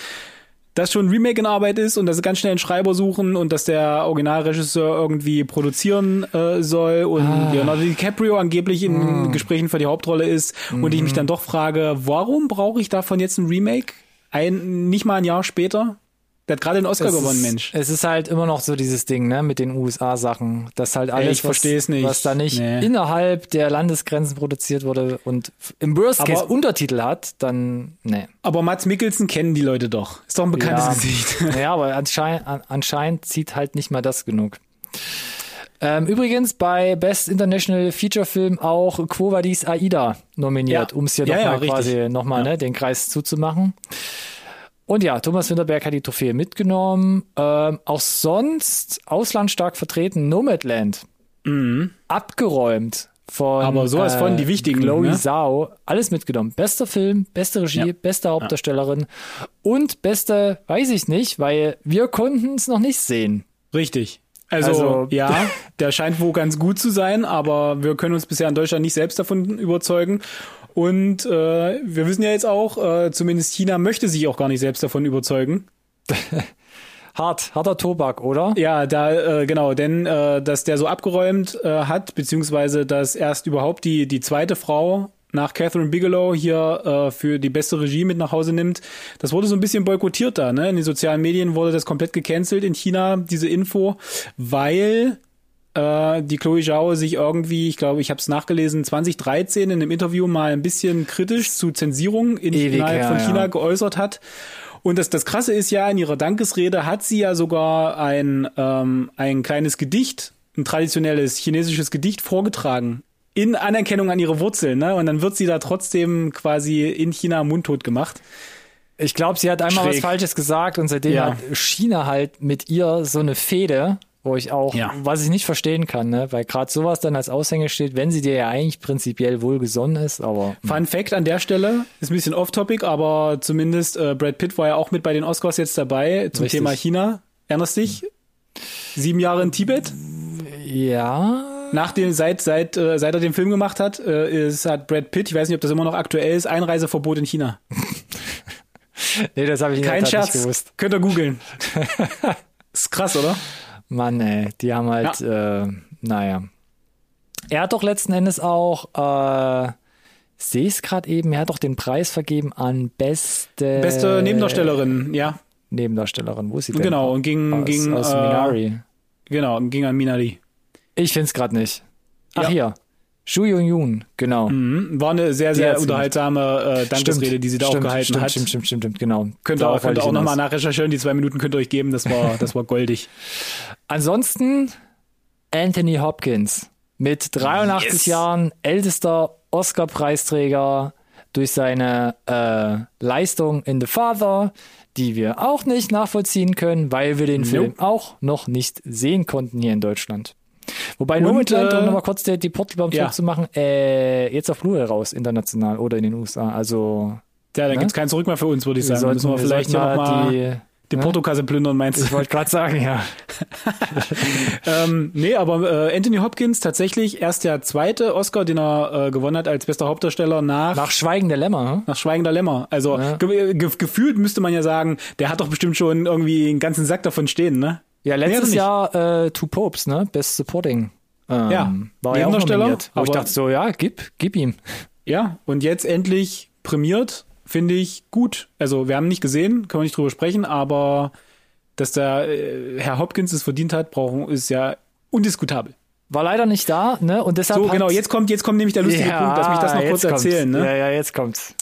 S2: dass schon ein Remake in Arbeit ist und dass sie ganz schnell einen Schreiber suchen und dass der Originalregisseur irgendwie produzieren äh, soll und
S1: Ah.
S2: Leonardo DiCaprio angeblich in Gesprächen für die Hauptrolle ist und ich mich dann doch frage, warum brauche ich davon jetzt ein Remake? Ein, nicht mal ein Jahr später? Der hat gerade den Oscar
S1: Es
S2: gewonnen,
S1: ist,
S2: Mensch.
S1: Es ist halt immer noch so dieses Ding, ne, mit den USA-Sachen, dass halt alles,
S2: ich versteh's
S1: was,
S2: nicht.
S1: was da nicht
S2: Nee.
S1: innerhalb der Landesgrenzen produziert wurde und im Worst Case
S2: Aber-
S1: Untertitel hat, dann, ne.
S2: Aber Mats Mikkelsen kennen die Leute doch. Ist doch ein bekanntes
S1: Ja.
S2: Gesicht.
S1: Ja, aber anscheinend, an, anscheinend zieht halt nicht mal das genug. Ähm, übrigens bei Best International Feature Film auch Quo Vadis Aida nominiert,
S2: Ja.
S1: um es hier
S2: Ja, ja,
S1: nochmal
S2: richtig.
S1: quasi nochmal
S2: Ja.
S1: ne, den Kreis zuzumachen. Und ja, Thomas Winterberg hat die Trophäe mitgenommen. Ähm, auch sonst auslandsstark vertreten, Nomadland. Abgeräumt von
S2: Mhm. Aber sowas von die wichtigen,
S1: Chloe
S2: ne?
S1: Zhao. Alles mitgenommen. Bester Film, beste Regie,
S2: Ja.
S1: beste Hauptdarstellerin und beste, weiß ich nicht, weil wir konnten es noch nicht sehen.
S2: Richtig. Also,
S1: Also-
S2: ja, [laughs] der scheint wohl ganz gut zu sein, aber wir können uns bisher in Deutschland nicht selbst davon überzeugen. Und äh, wir wissen ja jetzt auch, äh, zumindest China möchte sich auch gar nicht selbst davon überzeugen. [laughs]
S1: Hart, harter Tobak, oder?
S2: Ja, da äh, genau, denn äh, dass der so abgeräumt äh, hat, beziehungsweise dass erst überhaupt die die zweite Frau nach Catherine Bigelow hier äh, für die beste Regie mit nach Hause nimmt, das wurde so ein bisschen boykottiert da. Ne? In den sozialen Medien wurde das komplett gecancelt in China diese Info, weil äh, die Chloe Zhao sich irgendwie, ich glaube, ich habe es nachgelesen, 2013 in einem Interview mal ein bisschen kritisch zu Zensierung in,
S1: Ewig
S2: innerhalb
S1: her,
S2: von China
S1: ja.
S2: geäußert hat. Und das, das Krasse ist ja, in ihrer Dankesrede hat sie ja sogar ein, ähm, ein kleines Gedicht, ein traditionelles chinesisches Gedicht vorgetragen. In Anerkennung an ihre Wurzeln, ne? Und dann wird sie da trotzdem quasi in China mundtot gemacht.
S1: Ich glaube, sie hat einmal
S2: Schräg.
S1: was Falsches gesagt und seitdem
S2: Ja.
S1: hat China halt mit ihr so eine Fehde, wo ich auch,
S2: Ja.
S1: was ich nicht verstehen kann, ne? weil gerade sowas dann als Aushänge steht, wenn sie dir ja eigentlich prinzipiell wohlgesonnen ist, aber
S2: Fun Fact an der Stelle, ist ein bisschen off-topic, aber zumindest äh, Brad Pitt war ja auch mit bei den Oscars jetzt dabei zum
S1: Richtig.
S2: Thema China. Erinnerst dich? Sieben Jahre in Tibet.
S1: ja,
S2: Nach dem, seit, seit, äh, seit er den Film gemacht hat, äh, ist, hat Brad Pitt, ich weiß nicht, ob das immer noch aktuell ist, Einreiseverbot in China. [laughs]
S1: nee, das habe ich in
S2: Kein Scherz.
S1: nicht gewusst.
S2: Könnt ihr googeln. [laughs] ist krass, oder?
S1: Mann, ey, die haben halt, äh, naja. Er hat doch letzten Endes auch, äh, sehe ich es gerade eben, er hat doch den Preis vergeben an beste
S2: Beste Nebendarstellerin, ja.
S1: Nebendarstellerin. Wo ist sie denn?
S2: Genau, und ging,
S1: aus,
S2: ging,
S1: aus
S2: äh,
S1: Minari.
S2: genau, ging an Minari.
S1: Ich find's gerade nicht. Ach
S2: Ja.
S1: hier. Shu Yun Yun, genau.
S2: Mhm. War eine sehr, sehr unterhaltsame äh, Dankesrede,
S1: Stimmt,
S2: die sie da
S1: stimmt,
S2: auch gehalten
S1: stimmt,
S2: hat.
S1: Stimmt, stimmt, stimmt, stimmt, genau.
S2: Könnt ihr auch, könnt auch nochmal nachrecherchieren, die zwei Minuten könnt ihr euch geben, das war, [laughs] das war goldig.
S1: Ansonsten Anthony Hopkins mit 83
S2: Yes.
S1: Jahren ältester Oscar-Preisträger durch seine äh, Leistung in The Father, die wir auch nicht nachvollziehen können, weil wir den
S2: Nope.
S1: Film auch noch nicht sehen konnten hier in Deutschland. Wobei
S2: Und,
S1: Nomadland,
S2: äh,
S1: um nochmal kurz die, die Portalbaum
S2: ja.
S1: zu machen, äh, jetzt auf Blu-ray raus, international oder in den USA. Also
S2: Ja, dann
S1: Ne?
S2: gibt's kein Zurück mehr für uns, würde ich
S1: wir
S2: sagen.
S1: sollten,
S2: Müssen wir
S1: wir
S2: vielleicht hier
S1: mal
S2: nochmal
S1: die,
S2: die
S1: ne?
S2: Portokasse plündern, meinst du?
S1: ich wollte gerade sagen, ja. [laughs]
S2: ähm, nee, aber äh, Anthony Hopkins tatsächlich erst der zweite Oscar, den er äh, gewonnen hat als bester Hauptdarsteller nach, nach
S1: Nach Schweigen der Lämmer, hm?
S2: nach Schweigender Lämmer. Also
S1: Ja.
S2: ge ge gefühlt müsste man ja sagen, der hat doch bestimmt schon irgendwie einen ganzen Sack davon stehen, ne?
S1: Ja, letztes. Jahr äh, Two Popes, ne? Best Supporting. Ähm,
S2: Ja,
S1: war ja auch nominiert. Wo ich
S2: aber-
S1: dachte so, ja, gib, gib ihm.
S2: Ja, und jetzt endlich prämiert, finde ich gut. Also wir haben nicht gesehen, können wir nicht drüber sprechen, aber dass der äh, Herr Hopkins es verdient hat, brauchen ist ja undiskutabel.
S1: War leider nicht da, ne? Und deshalb
S2: So, genau, jetzt kommt, jetzt kommt nämlich der lustige
S1: ja,
S2: Punkt, lass mich das noch kurz erzählen, ne?
S1: Ja, ja, jetzt kommt's.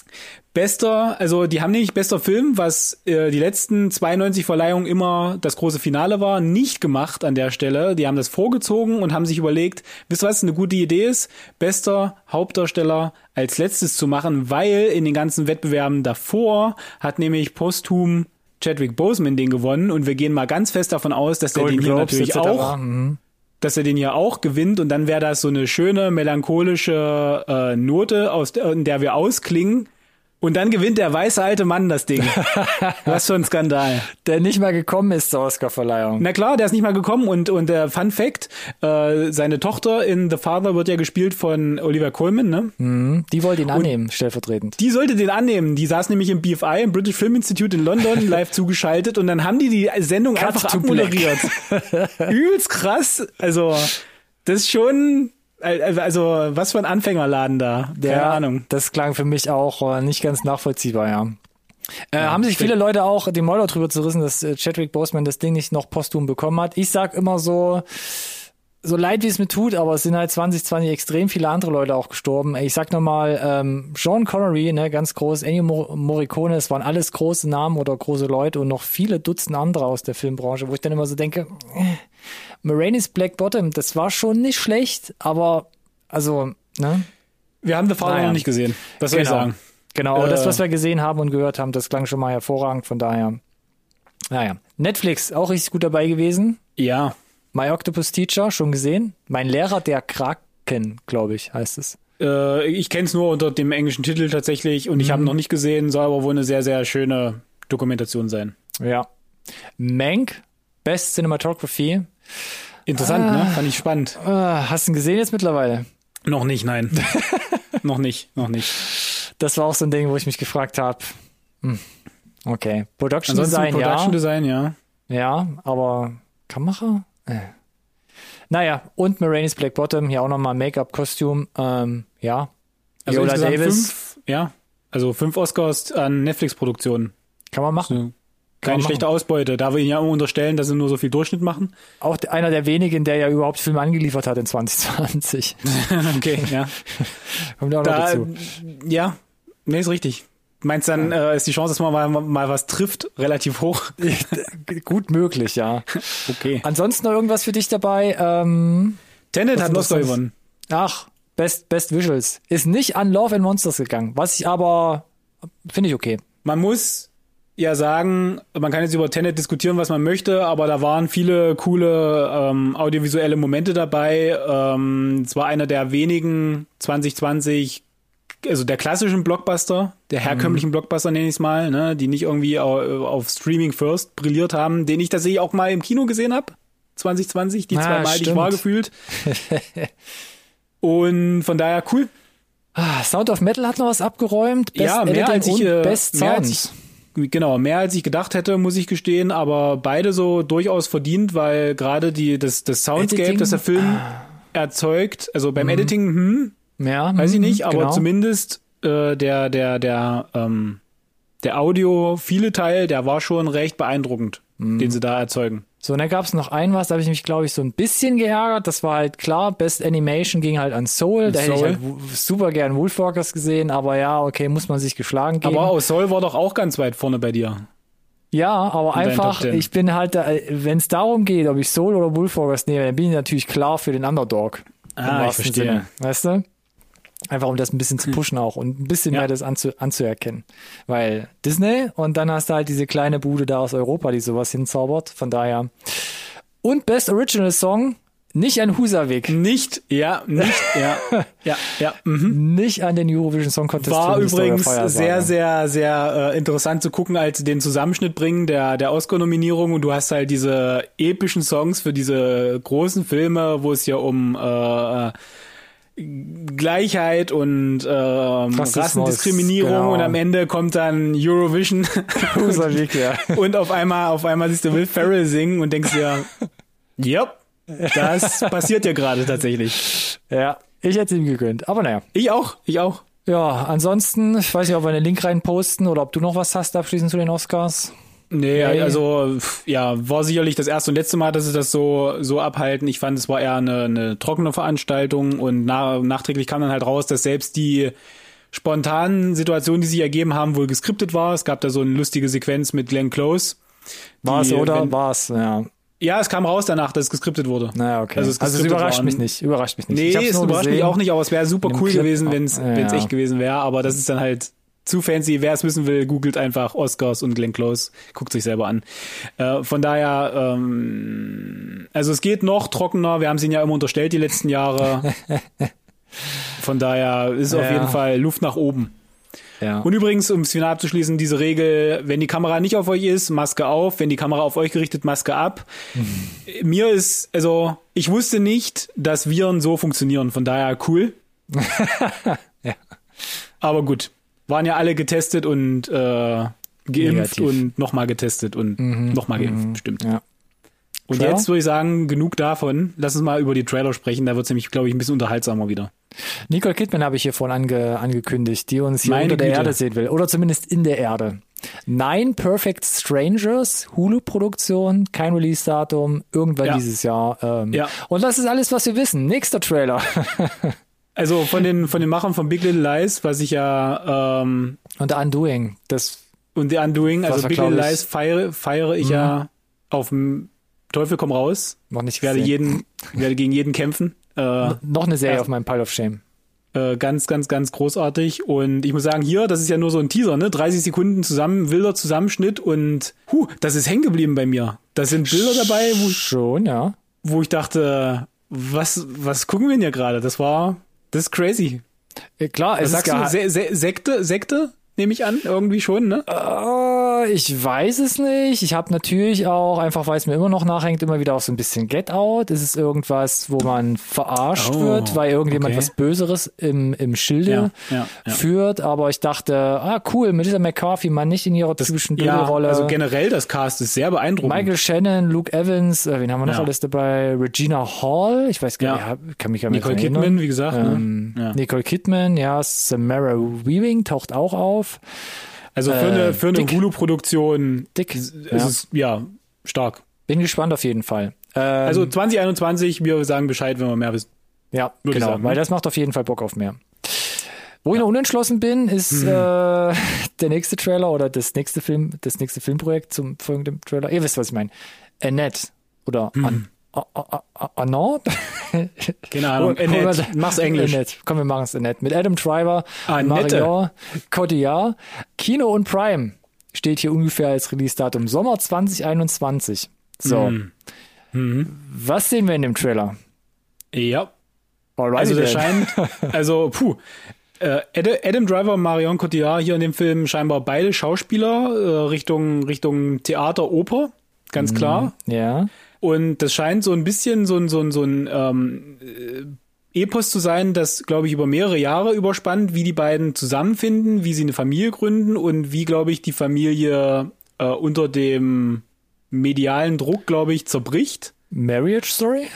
S2: Bester, also die haben nämlich bester Film, was äh, die letzten 92 Verleihungen immer das große Finale war, nicht gemacht an der Stelle. Die haben das vorgezogen und haben sich überlegt, wisst ihr was, eine gute Idee ist, bester Hauptdarsteller als letztes zu machen, weil in den ganzen Wettbewerben davor hat nämlich posthum Chadwick Boseman den gewonnen und wir gehen mal ganz fest davon aus, dass der
S1: Golden
S2: den hier
S1: Globes
S2: natürlich auch
S1: Mhm.
S2: dass er den hier auch gewinnt und dann wäre das so eine schöne melancholische äh, Note, aus der, in der wir ausklingen. Und dann gewinnt der weiße alte Mann das Ding. [laughs] Was für ein Skandal.
S1: Der nicht mal gekommen ist zur Oscarverleihung.
S2: Na klar, der ist nicht mal gekommen und und der Fun Fact, äh, seine Tochter in The Father wird ja gespielt von Oliver Coleman, ne?
S1: Mhm. Die wollte ihn annehmen, stellvertretend.
S2: Die sollte den annehmen. Die saß nämlich im BFI, im British Film Institute in London, [laughs] live zugeschaltet und dann haben die die Sendung
S1: Cut
S2: einfach
S1: to
S2: abmoderiert. [laughs] Übelst krass. Also, das ist schon, also, was für ein Anfängerladen da. Keine
S1: ja,
S2: Ahnung.
S1: Das klang für mich auch äh, nicht ganz nachvollziehbar, ja. Äh, haben sich viele Leute auch die Mäuler drüber zerrissen, dass äh, Chadwick Boseman das Ding nicht noch posthum bekommen hat. Ich sag immer so, so leid wie es mir tut, aber es sind halt 2020 extrem viele andere Leute auch gestorben. Ich sag nochmal, ähm, Sean Connery, ne, ganz groß, Ennio Mor- Morricone, es waren alles große Namen oder große Leute und noch viele Dutzend andere aus der Filmbranche, wo ich dann immer so denke, äh, Marainis Black Bottom, das war schon nicht schlecht, aber also, ne?
S2: Wir haben The Father
S1: Naja.
S2: noch nicht gesehen. Was soll ich sagen?
S1: Genau, aber
S2: Äh.
S1: das, was wir gesehen haben und gehört haben, das klang schon mal hervorragend, von daher. Naja. Netflix, auch richtig gut dabei gewesen.
S2: Ja.
S1: My Octopus Teacher, schon gesehen. Mein Lehrer, der Kraken, glaube ich, heißt es.
S2: Äh, ich kenne es nur unter dem englischen Titel tatsächlich und ich
S1: Mhm.
S2: habe noch nicht gesehen, soll aber wohl eine sehr, sehr schöne Dokumentation sein.
S1: Ja. Mank, Best Cinematography.
S2: Interessant,
S1: Ah.
S2: ne? Fand ich spannend.
S1: Äh, hast du ihn gesehen jetzt mittlerweile?
S2: Noch nicht, nein. [laughs] noch nicht, noch nicht.
S1: Das war auch so ein Ding, wo ich mich gefragt habe. Hm. Okay. Production
S2: Ansonsten
S1: Design,
S2: Production
S1: ja.
S2: Design, ja.
S1: Ja, aber Kamera? Äh. Naja, und Marainis Black Bottom, hier auch nochmal Make-up, Kostüm. Ähm, ja.
S2: Also
S1: Viola Davis.
S2: fünf, ja. Also fünf Oscars an Netflix-Produktionen.
S1: Kann man machen.
S2: So. Keine
S1: man
S2: schlechte Ausbeute. Da wir ihn ja immer unterstellen, dass sie nur so viel Durchschnitt machen.
S1: Auch einer der wenigen, der ja überhaupt Filme angeliefert hat in 2020. [laughs]
S2: okay, ja. [laughs]
S1: Kommt auch noch
S2: Da,
S1: dazu.
S2: ja, nee, ist richtig. Meinst dann äh, ist die Chance, dass man mal, mal was trifft, relativ hoch? [laughs]
S1: Gut möglich, ja.
S2: Okay.
S1: Ansonsten noch irgendwas für dich dabei? Ähm,
S2: Tenet hat Oscar gewonnen.
S1: ach, Best, Best Visuals. Ist nicht an Love and Monsters gegangen, was ich aber, finde ich okay.
S2: Man muss ja sagen, man kann jetzt über Tenet diskutieren, was man möchte, aber da waren viele coole ähm, audiovisuelle Momente dabei. Ähm, es war einer der wenigen 2020, also der klassischen Blockbuster, der herkömmlichen Blockbuster nenne ich es mal, ne, die nicht irgendwie au- auf Streaming First brilliert haben, den ich tatsächlich auch mal im Kino gesehen habe. 2020, die
S1: Ah,
S2: zwei Mal, die ich war gefühlt. Und von daher cool.
S1: Ah, Sound of Metal hat noch was abgeräumt. Best
S2: ja, mehr als ich, äh,
S1: Best
S2: mehr als ich, genau, mehr als ich gedacht hätte, muss ich gestehen, aber beide so durchaus verdient, weil gerade die, das, das Soundscape,
S1: Editing? Ah.
S2: das der Film erzeugt, also beim Editing, hm,
S1: ja,
S2: weiß ich
S1: mhm,
S2: nicht, aber
S1: genau.
S2: zumindest äh, der, der, der, ähm, der Audio, viele Teil, der war schon recht beeindruckend,
S1: Mhm.
S2: den sie da erzeugen.
S1: So, und dann gab es noch ein was, da habe ich mich, glaube ich, so ein bisschen geärgert. Das war halt klar, Best Animation ging halt an Soul. Da hätte ich
S2: Soul.
S1: halt super gern Wolfwalkers gesehen, aber ja, okay, muss man sich geschlagen geben.
S2: Aber aus Soul war doch auch ganz weit vorne bei dir.
S1: ja, aber einfach, ich bin halt, wenn es darum geht, ob ich Soul oder Wolfwalkers nehme, dann bin ich natürlich klar für den Underdog.
S2: Ah, ich verstehe.
S1: Sinne, weißt du? Einfach um das ein bisschen zu pushen auch und ein bisschen
S2: Ja.
S1: mehr das anzu anzuerkennen. Weil Disney und dann hast du halt diese kleine Bude da aus Europa, die sowas hinzaubert. Von daher. Und Best Original Song, nicht an Husavik,
S2: Nicht, ja, nicht, ja, [laughs] ja, ja, mhm.
S1: nicht an den Eurovision Song Contest.
S2: War übrigens sehr, sehr, sehr äh, interessant zu gucken, als sie den Zusammenschnitt bringen der, der Oscar-Nominierung und du hast halt diese epischen Songs für diese großen Filme, wo es ja um äh, äh, Gleichheit und ähm, Rassendiskriminierung
S1: genau.
S2: und am Ende kommt dann Eurovision [laughs] [laughs] und auf einmal, auf einmal siehst du Will Ferrell singen und denkst dir, yep, das [laughs] passiert ja gerade tatsächlich.
S1: ja, ich hätte ihm gegönnt. Aber naja.
S2: Ich auch, ich auch.
S1: Ja, ansonsten, ich weiß nicht, ob wir einen Link reinposten oder ob du noch was hast abschließend zu den Oscars.
S2: Nee,
S1: Nee.
S2: also ja, war sicherlich das erste und letzte Mal, dass sie das so so abhalten. Ich fand, es war eher eine, eine trockene Veranstaltung und na, nachträglich kam dann halt raus, dass selbst die spontanen Situationen, die sich ergeben haben, wohl geskriptet war. Es gab da so eine lustige Sequenz mit Glenn Close.
S1: War es oder? War es, ja.
S2: Ja, es kam raus danach, dass es geskriptet wurde.
S1: Naja, okay.
S2: Also
S1: Also
S2: es
S1: es,
S2: geskriptet
S1: überrascht
S2: war
S1: mich nicht. Überrascht mich nicht.
S2: Nee, es überrascht mich
S1: gesehen.
S2: auch nicht, aber es wäre super cool
S1: Clip.
S2: gewesen, wenn es
S1: ja.
S2: echt gewesen wäre. Aber das ist dann halt zu fancy. Wer es wissen will, googelt einfach Oscars und Glenn Close, guckt sich selber an. Äh, von daher, ähm, also es geht noch trockener. Wir haben es ihnen ja immer unterstellt die letzten Jahre. [laughs] Von daher ist auf
S1: Ja.
S2: jeden Fall Luft nach oben.
S1: Ja.
S2: Und übrigens, um es final abzuschließen, diese Regel, wenn die Kamera nicht auf euch ist, Maske auf, wenn die Kamera auf euch gerichtet, Maske ab. [laughs] Mir ist, also, ich wusste nicht, dass Viren so funktionieren, von daher cool. [laughs]
S1: Ja.
S2: Aber gut, waren ja alle getestet und äh, geimpft
S1: Negativ.
S2: und nochmal getestet und nochmal geimpft, stimmt.
S1: ja.
S2: Und
S1: Trailer?
S2: jetzt würde ich sagen, genug davon. Lass uns mal über die Trailer sprechen, da wird es nämlich, glaube ich, ein bisschen unterhaltsamer wieder.
S1: Nicole Kidman habe ich hier vorhin ange, angekündigt, die uns hier
S2: Meine
S1: unter der
S2: Güte.
S1: Erde sehen will. Oder zumindest in der Erde. Nine Perfect Strangers, Hulu-Produktion, kein Release-Datum, irgendwann
S2: Ja.
S1: dieses Jahr. Ähm,
S2: Ja.
S1: Und das ist alles, was wir wissen. Nächster Trailer. [laughs]
S2: Also von den, von den Machern von Big Little Lies, was ich ja ähm,
S1: Und The Undoing. Das,
S2: Und The Undoing, also Big Little Lies feiere, feiere ich ja auf dem Teufel komm raus.
S1: noch nicht
S2: Ich werde
S1: gesehen.
S2: jeden, [laughs] werde gegen jeden kämpfen. Äh,
S1: Noch eine Serie
S2: Ja.
S1: auf meinem Pile of Shame.
S2: äh, ganz, ganz, ganz großartig. Und ich muss sagen, hier, das ist ja nur so ein Teaser, ne? 30 Sekunden zusammen, wilder Zusammenschnitt und huh, das ist hängen geblieben bei mir. Da sind Bilder dabei, wo ich,
S1: Schon, ja.
S2: wo ich dachte, was, was gucken wir denn hier gerade? Das war, das ist crazy.
S1: Äh, Klar, es ist
S2: sagst du? Se Se Sekte, Sekte? Nehme ich an, irgendwie schon, ne?
S1: Ich weiß es nicht. Ich habe natürlich auch, einfach weil es mir immer noch nachhängt, immer wieder auch so ein bisschen Get Out. Es ist irgendwas, wo man verarscht
S2: Oh,
S1: wird, weil irgendjemand
S2: okay.
S1: was Böseres im, im Schilde
S2: Ja, ja, ja.
S1: führt. Aber ich dachte, ah cool, Melissa McCarthy mal nicht in ihrer typischen
S2: Ja,
S1: Doppelrolle.
S2: also generell das Cast ist sehr beeindruckend.
S1: Michael Shannon, Luke Evans, äh, wen haben wir noch alles dabei? Regina Hall, ich weiß gar nicht, ja, kann mich gar nicht
S2: Nicole
S1: erinnern.
S2: Kidman, wie gesagt.
S1: Ähm,
S2: ne?
S1: Nicole Kidman, ja, Samara Weaving taucht auch auf.
S2: Also für
S1: äh,
S2: eine, für eine
S1: dick.
S2: Hulu-Produktion
S1: Dick.
S2: ist
S1: Ja.
S2: es ja stark.
S1: Bin gespannt auf jeden Fall. Ähm,
S2: Also 2021, wir sagen Bescheid, wenn wir mehr wissen.
S1: Ja,
S2: Würde
S1: genau,
S2: sagen,
S1: weil
S2: ne?
S1: das macht auf jeden Fall Bock auf mehr. Wo ich noch unentschlossen bin, ist äh, [laughs] der nächste Trailer oder das nächste Film, das nächste Filmprojekt zum folgenden Trailer. Ihr wisst, was ich meine. Annette oder An A- A- A- Annette?
S2: Keine Ahnung. Annette. Mach's Englisch.
S1: Annette. Komm, wir machen es Annette. Mit Adam Driver. Marion Cotillard. Kino und Prime steht hier ungefähr als Release-Datum. Sommer 2021. So.
S2: Mhm.
S1: Was sehen wir in dem Trailer?
S2: Ja.
S1: Alrighty
S2: Also der scheint, [laughs] also puh. Äh, Adam, Driver und Marion Cotillard hier in dem Film scheinbar beide Schauspieler äh, Richtung Richtung Theater, Oper, ganz klar.
S1: Ja.
S2: Und das scheint so ein bisschen so ein so ein so ein ähm, äh, Epos zu sein, das glaube ich über mehrere Jahre überspannt, wie die beiden zusammenfinden, wie sie eine Familie gründen und wie glaube ich die Familie äh, unter dem medialen Druck glaube ich zerbricht.
S1: Marriage Story?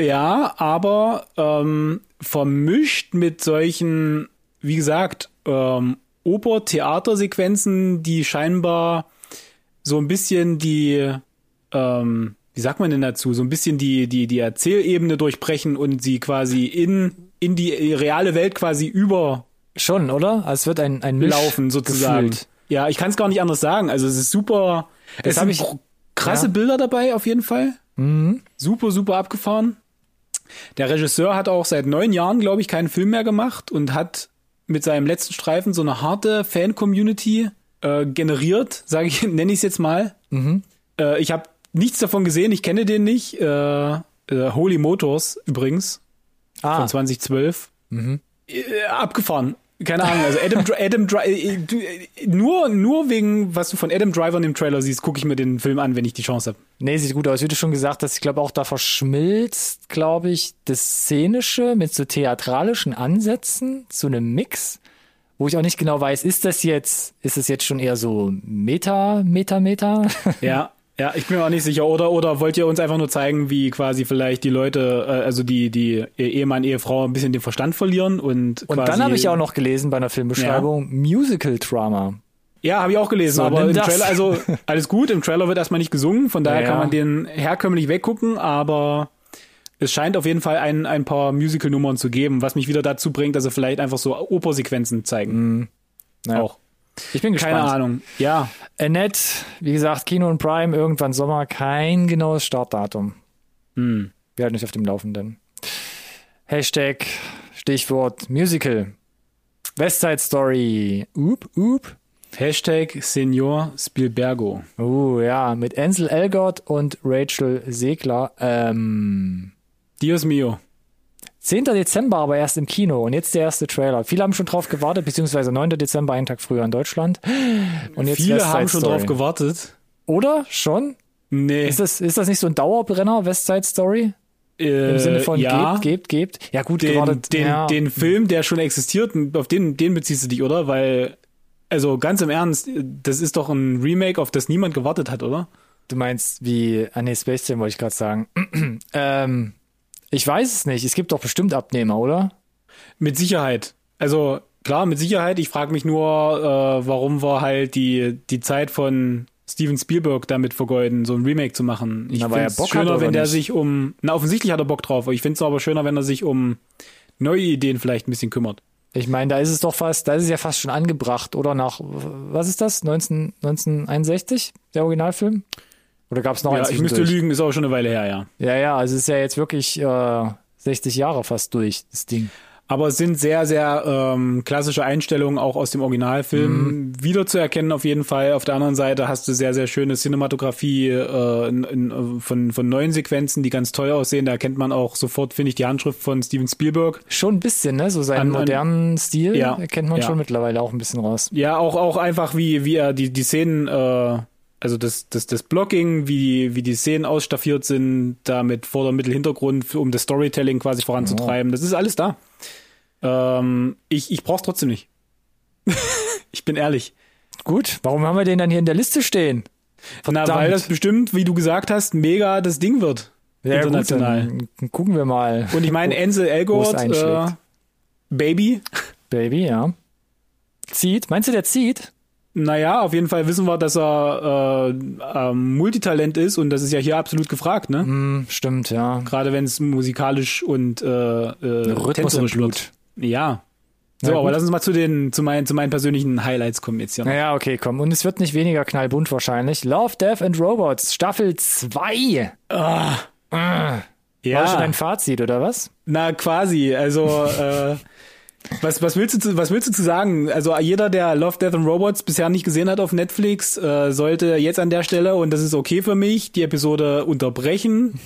S2: Ja, aber ähm, vermischt mit solchen, wie gesagt, ähm, Oper-Theatersequenzen, die scheinbar so ein bisschen die, ähm, wie sagt man denn dazu, so ein bisschen die, die, die Erzählebene durchbrechen und sie quasi in, in die reale Welt quasi überlaufen
S1: Schon, oder? Also es wird ein, ein Misch
S2: sozusagen.
S1: gefühlt.
S2: Ja, ich kann es gar nicht anders sagen. Also es ist super, es sind
S1: ich-
S2: krasse
S1: ja.
S2: Bilder dabei auf jeden Fall.
S1: Mhm.
S2: Super, super abgefahren. Der Regisseur hat auch seit neun Jahren, glaube ich, keinen Film mehr gemacht und hat mit seinem letzten Streifen so eine harte Fan-Community äh, generiert, sage ich, [laughs] nenne ich es jetzt mal.
S1: Mhm.
S2: Äh, ich habe nichts davon gesehen, ich kenne den nicht. Äh, äh, Holy Motors übrigens
S1: Ah,
S2: von 2012.
S1: Mhm.
S2: Äh, abgefahren. Keine Ahnung, also Adam, [laughs] Adam Dri äh, du, äh, nur, nur wegen, was du von Adam Driver in dem Trailer siehst, gucke ich mir den Film an, wenn ich die Chance habe.
S1: nee, sieht gut aus. Wie du schon gesagt hast, ich glaube auch da verschmilzt, glaube ich, das Szenische mit so theatralischen Ansätzen, so einem Mix, wo ich auch nicht genau weiß, ist das jetzt, ist es jetzt schon eher so Meta, Meta, Meta?
S2: Ja, [laughs] ja, ich bin mir auch nicht sicher. Oder, oder wollt ihr uns einfach nur zeigen, wie quasi vielleicht die Leute, äh, also die, die Ehemann, Ehefrau ein bisschen den Verstand verlieren und
S1: Und dann habe ich auch noch gelesen bei einer Filmbeschreibung Musical Drama.
S2: Ja, habe ich auch gelesen,
S1: So,
S2: aber im
S1: das.
S2: Trailer, also [laughs] alles gut, im Trailer wird erstmal nicht gesungen, von daher
S1: Ja.
S2: kann man den herkömmlich weggucken, aber es scheint auf jeden Fall ein, ein paar Musical-Nummern zu geben, was mich wieder dazu bringt, dass sie vielleicht einfach so Opersequenzen zeigen.
S1: Ja.
S2: Auch.
S1: Ich bin gespannt.
S2: Keine Ahnung. Ja,
S1: Annette, wie gesagt, Kino und Prime, irgendwann Sommer, kein genaues Startdatum.
S2: hm.
S1: Wir halten euch auf dem Laufenden. Hashtag, Stichwort Musical. Westside Story. Oop, oop.
S2: Hashtag Senior Spielbergo.
S1: Uh, ja, mit Ansel Elgort und Rachel Segler. Ähm,
S2: Dios mio.
S1: 10. Dezember aber erst im Kino und jetzt der erste Trailer. Viele haben schon drauf gewartet, beziehungsweise 9. Dezember, einen Tag früher in Deutschland. [gasps] Und jetzt
S2: Viele haben schon
S1: Story.
S2: drauf gewartet.
S1: Oder? Schon?
S2: Nee.
S1: Ist das, ist das nicht so ein Dauerbrenner, West Side Story? Im Sinne von
S2: Äh, ja,
S1: gebt, gebt, gebt. Ja, gut,
S2: den,
S1: gewartet.
S2: den,
S1: ja.
S2: den Film, der schon existiert, auf den, den beziehst du dich, oder? Weil, also ganz im Ernst, das ist doch ein Remake, auf das niemand gewartet hat, oder?
S1: Du meinst wie, ah nee, Space Jam wollte ich gerade sagen. [clears throat] ähm, ich weiß es nicht. Es gibt doch bestimmt Abnehmer, oder?
S2: Mit Sicherheit. Also klar, mit Sicherheit. Ich frage mich nur, äh, warum wir halt die, die Zeit von Steven Spielberg damit vergeuden, so ein Remake zu machen. Ich
S1: Bock hat,
S2: schöner, wenn der
S1: nicht?
S2: sich um, na offensichtlich hat er Bock drauf, ich finde es aber schöner, wenn er sich um neue Ideen vielleicht ein bisschen kümmert.
S1: Ich meine, da ist es doch fast, da ist es ja fast schon angebracht, oder nach, was ist das? 19, 1961, der Originalfilm? Oder gab es noch
S2: Ja,
S1: eins
S2: ich müsste lügen, ist auch schon eine Weile her, ja.
S1: Ja, ja, also es ist ja jetzt wirklich äh, 60 Jahre fast durch, das Ding.
S2: Aber es sind sehr, sehr ähm, klassische Einstellungen auch aus dem Originalfilm
S1: Mhm.
S2: wiederzuerkennen auf jeden Fall. Auf der anderen Seite hast du sehr, sehr schöne Cinematografie äh, in, in, von, von neuen Sequenzen, die ganz toll aussehen. Da erkennt man auch sofort, finde ich, die Handschrift von Steven Spielberg.
S1: Schon ein bisschen, ne? So seinen
S2: an-
S1: modernen Stil
S2: Ja,
S1: erkennt man
S2: ja.
S1: schon mittlerweile auch ein bisschen raus.
S2: Ja, auch, auch einfach, wie, wie er die, die Szenen, äh, also das, das, das Blocking, wie, wie die Szenen ausstaffiert sind, da mit Vorder-, Mittel-, Hintergrund, um das Storytelling quasi voranzutreiben. Das ist alles da. Ähm, ich, ich brauch's trotzdem nicht. [laughs] ich bin ehrlich.
S1: Gut, warum haben wir den dann hier in der Liste stehen?
S2: Na, weil das bestimmt, wie du gesagt hast, mega das Ding wird.
S1: Ja, gut,
S2: international.
S1: dann gucken wir mal.
S2: Und ich meine, Ansel Elgort, äh. Baby,
S1: Baby, ja. Zieht. Meinst du, der zieht?
S2: Naja, auf jeden Fall wissen wir, dass er äh, ähm, Multitalent ist und das ist ja hier absolut gefragt, ne?
S1: Hm, stimmt, ja.
S2: Gerade wenn es musikalisch und äh, äh,
S1: Rhythmus im Blut.
S2: wird. Ja. So,
S1: Na
S2: aber
S1: gut.
S2: lass uns mal zu den, zu meinen, zu meinen persönlichen Highlights kommen jetzt hier.
S1: Naja, okay, komm. Und es wird nicht weniger knallbunt wahrscheinlich. Love, Death and Robots, Staffel 2.
S2: Ah,
S1: War schon
S2: ja,
S1: dein Fazit, oder was?
S2: na quasi. Also, äh, [laughs] was, was, willst du zu, was willst du zu sagen? Also jeder, der Love, Death and Robots bisher nicht gesehen hat auf Netflix, äh, sollte jetzt an der Stelle, und das ist okay für mich, die Episode unterbrechen.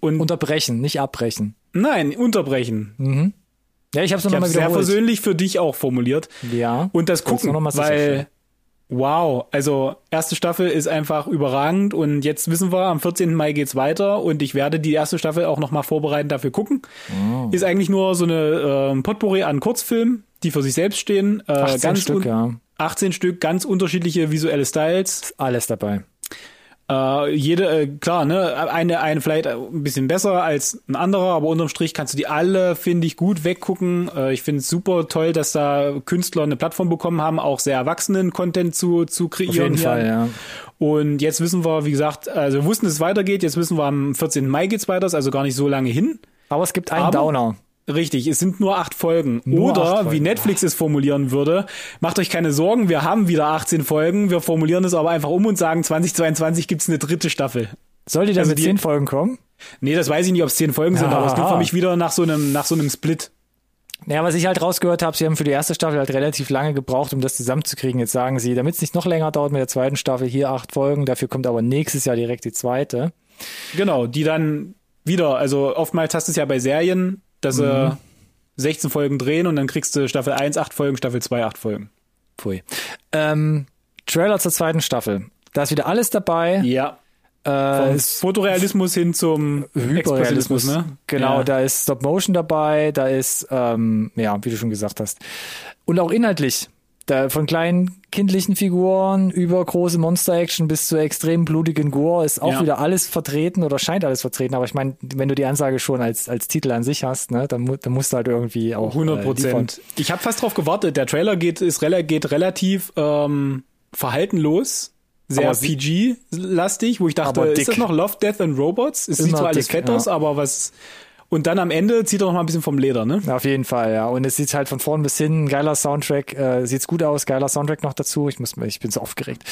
S2: Und
S1: Unterbrechen, nicht abbrechen.
S2: nein, unterbrechen.
S1: Ja, ich hab's
S2: Ich
S1: nochmal
S2: habe sehr versöhnlich für dich auch formuliert.
S1: Ja.
S2: Und das gucken, weil. Wow, also erste Staffel ist einfach überragend und jetzt wissen wir, am 14. Mai geht's weiter und ich werde die erste Staffel auch nochmal vorbereiten, dafür gucken.
S1: Oh.
S2: Ist eigentlich nur so eine ähm, Potpourri an Kurzfilmen, die für sich selbst stehen. Äh,
S1: 18
S2: ganz
S1: Stück, ja.
S2: 18 Stück, ganz unterschiedliche visuelle Styles.
S1: Ist alles dabei.
S2: Äh, jede, äh, klar, ne, eine, eine vielleicht ein bisschen besser als ein anderer, aber unterm Strich kannst du die alle, finde ich, gut weggucken. Äh, ich finde es super toll, dass da Künstler eine Plattform bekommen haben, auch sehr erwachsenen Content zu, zu kreieren.
S1: Auf jeden
S2: hier.
S1: Fall, ja.
S2: Und jetzt wissen wir, wie gesagt, also wir wussten, dass es weitergeht. Jetzt wissen wir, am 14. Mai geht's weiter, ist also gar nicht so lange hin.
S1: Aber es gibt einen
S2: Aber-
S1: Downer.
S2: Richtig, es sind nur acht Folgen.
S1: Nur
S2: Oder,
S1: acht Folgen.
S2: wie Netflix es formulieren würde, macht euch keine Sorgen, wir haben wieder 18 Folgen, wir formulieren es aber einfach um und sagen, 2022 gibt's eine dritte Staffel.
S1: Soll die dann
S2: Also
S1: mit
S2: die-
S1: 10 Folgen kommen?
S2: Nee, das weiß ich nicht, ob es 10 Folgen sind,
S1: Ja.
S2: aber es klingt für mich wieder nach so einem, nach so einem Split.
S1: Ja, was ich halt rausgehört habe, sie haben für die erste Staffel halt relativ lange gebraucht, um das zusammenzukriegen. Jetzt sagen sie, damit es nicht noch länger dauert mit der zweiten Staffel, hier acht Folgen, dafür kommt aber nächstes Jahr direkt die zweite.
S2: Genau, die dann wieder, also oftmals hast du es ja bei Serien, dass
S1: Mhm.
S2: sie 16 Folgen drehen und dann kriegst du Staffel 1 8 Folgen, Staffel 2 8 Folgen.
S1: Pfui. Ähm, Trailer zur zweiten Staffel. Da ist wieder alles dabei.
S2: Ja.
S1: Äh,
S2: Fotorealismus hin zum Expressionismus, ne?
S1: Genau,
S2: Ja.
S1: da ist Stop Motion dabei, da ist, ähm, ja, wie du schon gesagt hast. Und auch inhaltlich. Da von kleinen kindlichen Figuren über große Monster-Action bis zu extrem blutigen Gore ist auch
S2: Ja.
S1: wieder alles vertreten oder scheint alles vertreten. Aber ich meine, wenn du die Ansage schon als, als Titel an sich hast, ne, dann, mu- dann musst du halt irgendwie auch.
S2: 100
S1: Äh.
S2: Prozent. ich habe fast drauf gewartet. Der Trailer geht, ist, rela- geht relativ ähm, verhaltenlos, sehr PG-lastig, wo ich dachte, ist das noch Love, Death and Robots? Es sieht zwar alles
S1: dick,
S2: fett
S1: ja.
S2: aus, aber was... Und dann am Ende zieht er noch mal ein bisschen vom Leder, ne?
S1: Auf jeden Fall, ja. Und es sieht halt von vorn bis hin, geiler Soundtrack, äh, sieht's gut aus, geiler Soundtrack noch dazu. Ich muss, ich bin so aufgeregt.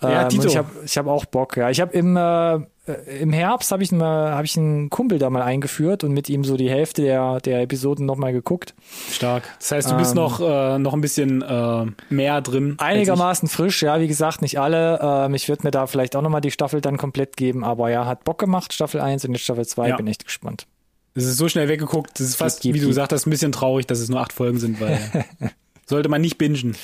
S2: Ja,
S1: ähm,
S2: Tito.
S1: und ich habe ich hab auch Bock, ja. Ich habe im, äh, äh, im Herbst habe ich, mal- hab ich einen Kumpel da mal eingeführt und mit ihm so die Hälfte der, der Episoden nochmal geguckt.
S2: Stark. Das heißt, du bist
S1: Ähm,
S2: noch, äh, noch ein bisschen äh, mehr drin.
S1: Einigermaßen frisch, ja, wie gesagt, nicht alle. Ähm, ich würde mir da vielleicht auch nochmal die Staffel dann komplett geben, aber ja, hat Bock gemacht, Staffel 1 und jetzt Staffel 2,
S2: Ja.
S1: bin echt gespannt.
S2: Es ist so schnell weggeguckt. Das ist fast, wie du gesagt hast, ein bisschen traurig, dass es nur acht Folgen sind, weil [laughs] sollte man nicht bingen.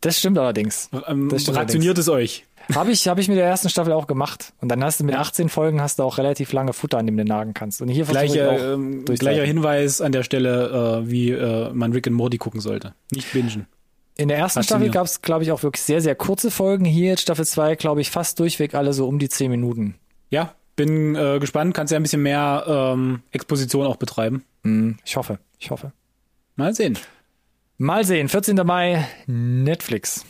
S1: Das stimmt allerdings.
S2: Ähm,
S1: Das stimmt
S2: rationiert es euch.
S1: Habe ich, hab ich mit der ersten Staffel auch gemacht. Und dann hast du mit 18 Folgen hast du auch relativ lange Futter, an dem du nagen kannst. Und hier auch
S2: ähm, gleicher Hinweis an der Stelle, äh, wie äh, man Rick and Morty gucken sollte. Nicht bingen.
S1: In der ersten Staffel gab es, glaube ich, auch wirklich sehr, sehr kurze Folgen. Hier Staffel 2, glaube ich, fast durchweg alle so um die 10 Minuten.
S2: Ja, bin äh, gespannt. Kannst ja ein bisschen mehr ähm, Exposition auch betreiben.
S1: Hm, ich hoffe, ich hoffe.
S2: Mal sehen.
S1: Mal sehen, 14. Mai, Netflix.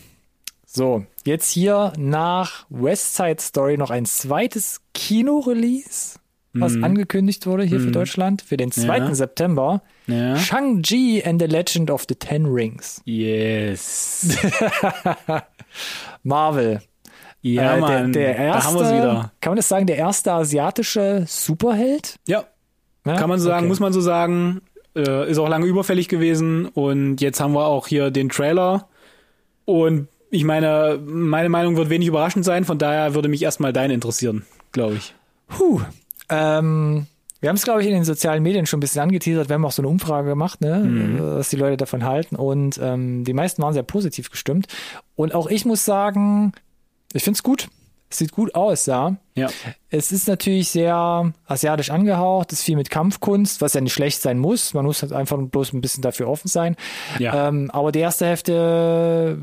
S1: So, jetzt hier nach West Side Story noch ein zweites Kino-Release, was angekündigt wurde hier für Deutschland, für den 2.
S2: Ja.
S1: September.
S2: Ja.
S1: Shang-Chi and the Legend of the Ten Rings.
S2: Yes. [laughs]
S1: Marvel.
S2: Ja,
S1: Äh,
S2: Mann.
S1: der, der erste,
S2: da haben wir es wieder.
S1: Kann man das sagen, der erste asiatische Superheld?
S2: Ja,
S1: Ja?
S2: kann man so sagen,
S1: Okay.
S2: muss man so sagen. Äh, ist auch lange überfällig gewesen. Und jetzt haben wir auch hier den Trailer. Und ich meine, meine Meinung wird wenig überraschend sein. Von daher würde mich erstmal deine interessieren, glaube ich.
S1: Puh. Ähm, wir haben es, glaube ich, in den sozialen Medien schon ein bisschen angeteasert. Wir haben auch so eine Umfrage gemacht, ne,
S2: Mhm.
S1: was die Leute davon halten. Und ähm, die meisten waren sehr positiv gestimmt. Und auch ich muss sagen, ich finde es gut. Es sieht gut aus, ja.
S2: Ja.
S1: Es ist natürlich sehr asiatisch angehaucht, es ist viel mit Kampfkunst, was ja nicht schlecht sein muss. Man muss halt einfach bloß ein bisschen dafür offen sein.
S2: Ja.
S1: Ähm, aber die erste Hälfte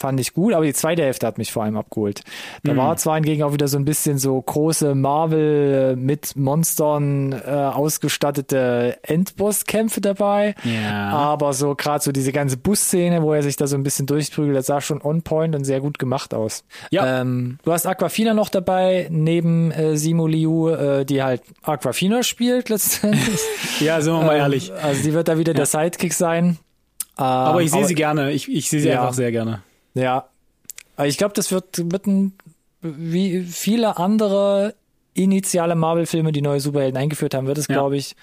S1: fand ich gut, aber die zweite Hälfte hat mich vor allem abgeholt. Da war zwar hingegen auch wieder so ein bisschen so große Marvel äh, mit Monstern äh, ausgestattete Endbosskämpfe dabei.
S2: Ja.
S1: Aber so gerade so diese ganze Busszene, wo er sich da so ein bisschen durchprügelt, das sah schon on point und sehr gut gemacht aus.
S2: Ja.
S1: Ähm, du hast Aquafina noch dabei, neben äh, Simu Liu, äh, die halt Aquafina spielt letztendlich. [laughs]
S2: Ja, sind wir mal
S1: Ähm,
S2: ehrlich.
S1: Also die wird da wieder der Sidekick sein.
S2: aber ich sehe sie gerne. Ich, ich sehe sie
S1: Ja.
S2: einfach sehr gerne.
S1: Ja. Ich glaube, das wird, wird ein, wie viele andere initiale Marvel-Filme, die neue Superhelden eingeführt haben, wird es,
S2: Ja.
S1: glaube ich,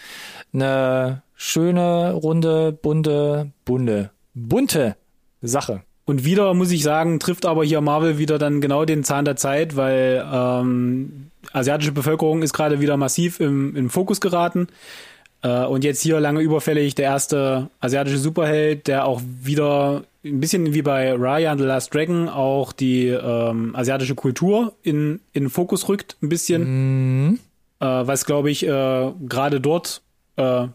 S1: eine schöne, runde, bunte, bunte, bunte Sache.
S2: Und wieder muss ich sagen, trifft aber hier Marvel wieder dann genau den Zahn der Zeit, weil ähm, asiatische Bevölkerung ist gerade wieder massiv im, im Fokus geraten. Äh, und jetzt hier lange überfällig der erste asiatische Superheld, der auch wieder ein bisschen wie bei Raya and the Last Dragon auch die ähm, asiatische Kultur in, in den Fokus rückt, ein bisschen. Äh, was, glaube ich, äh, gerade dort äh,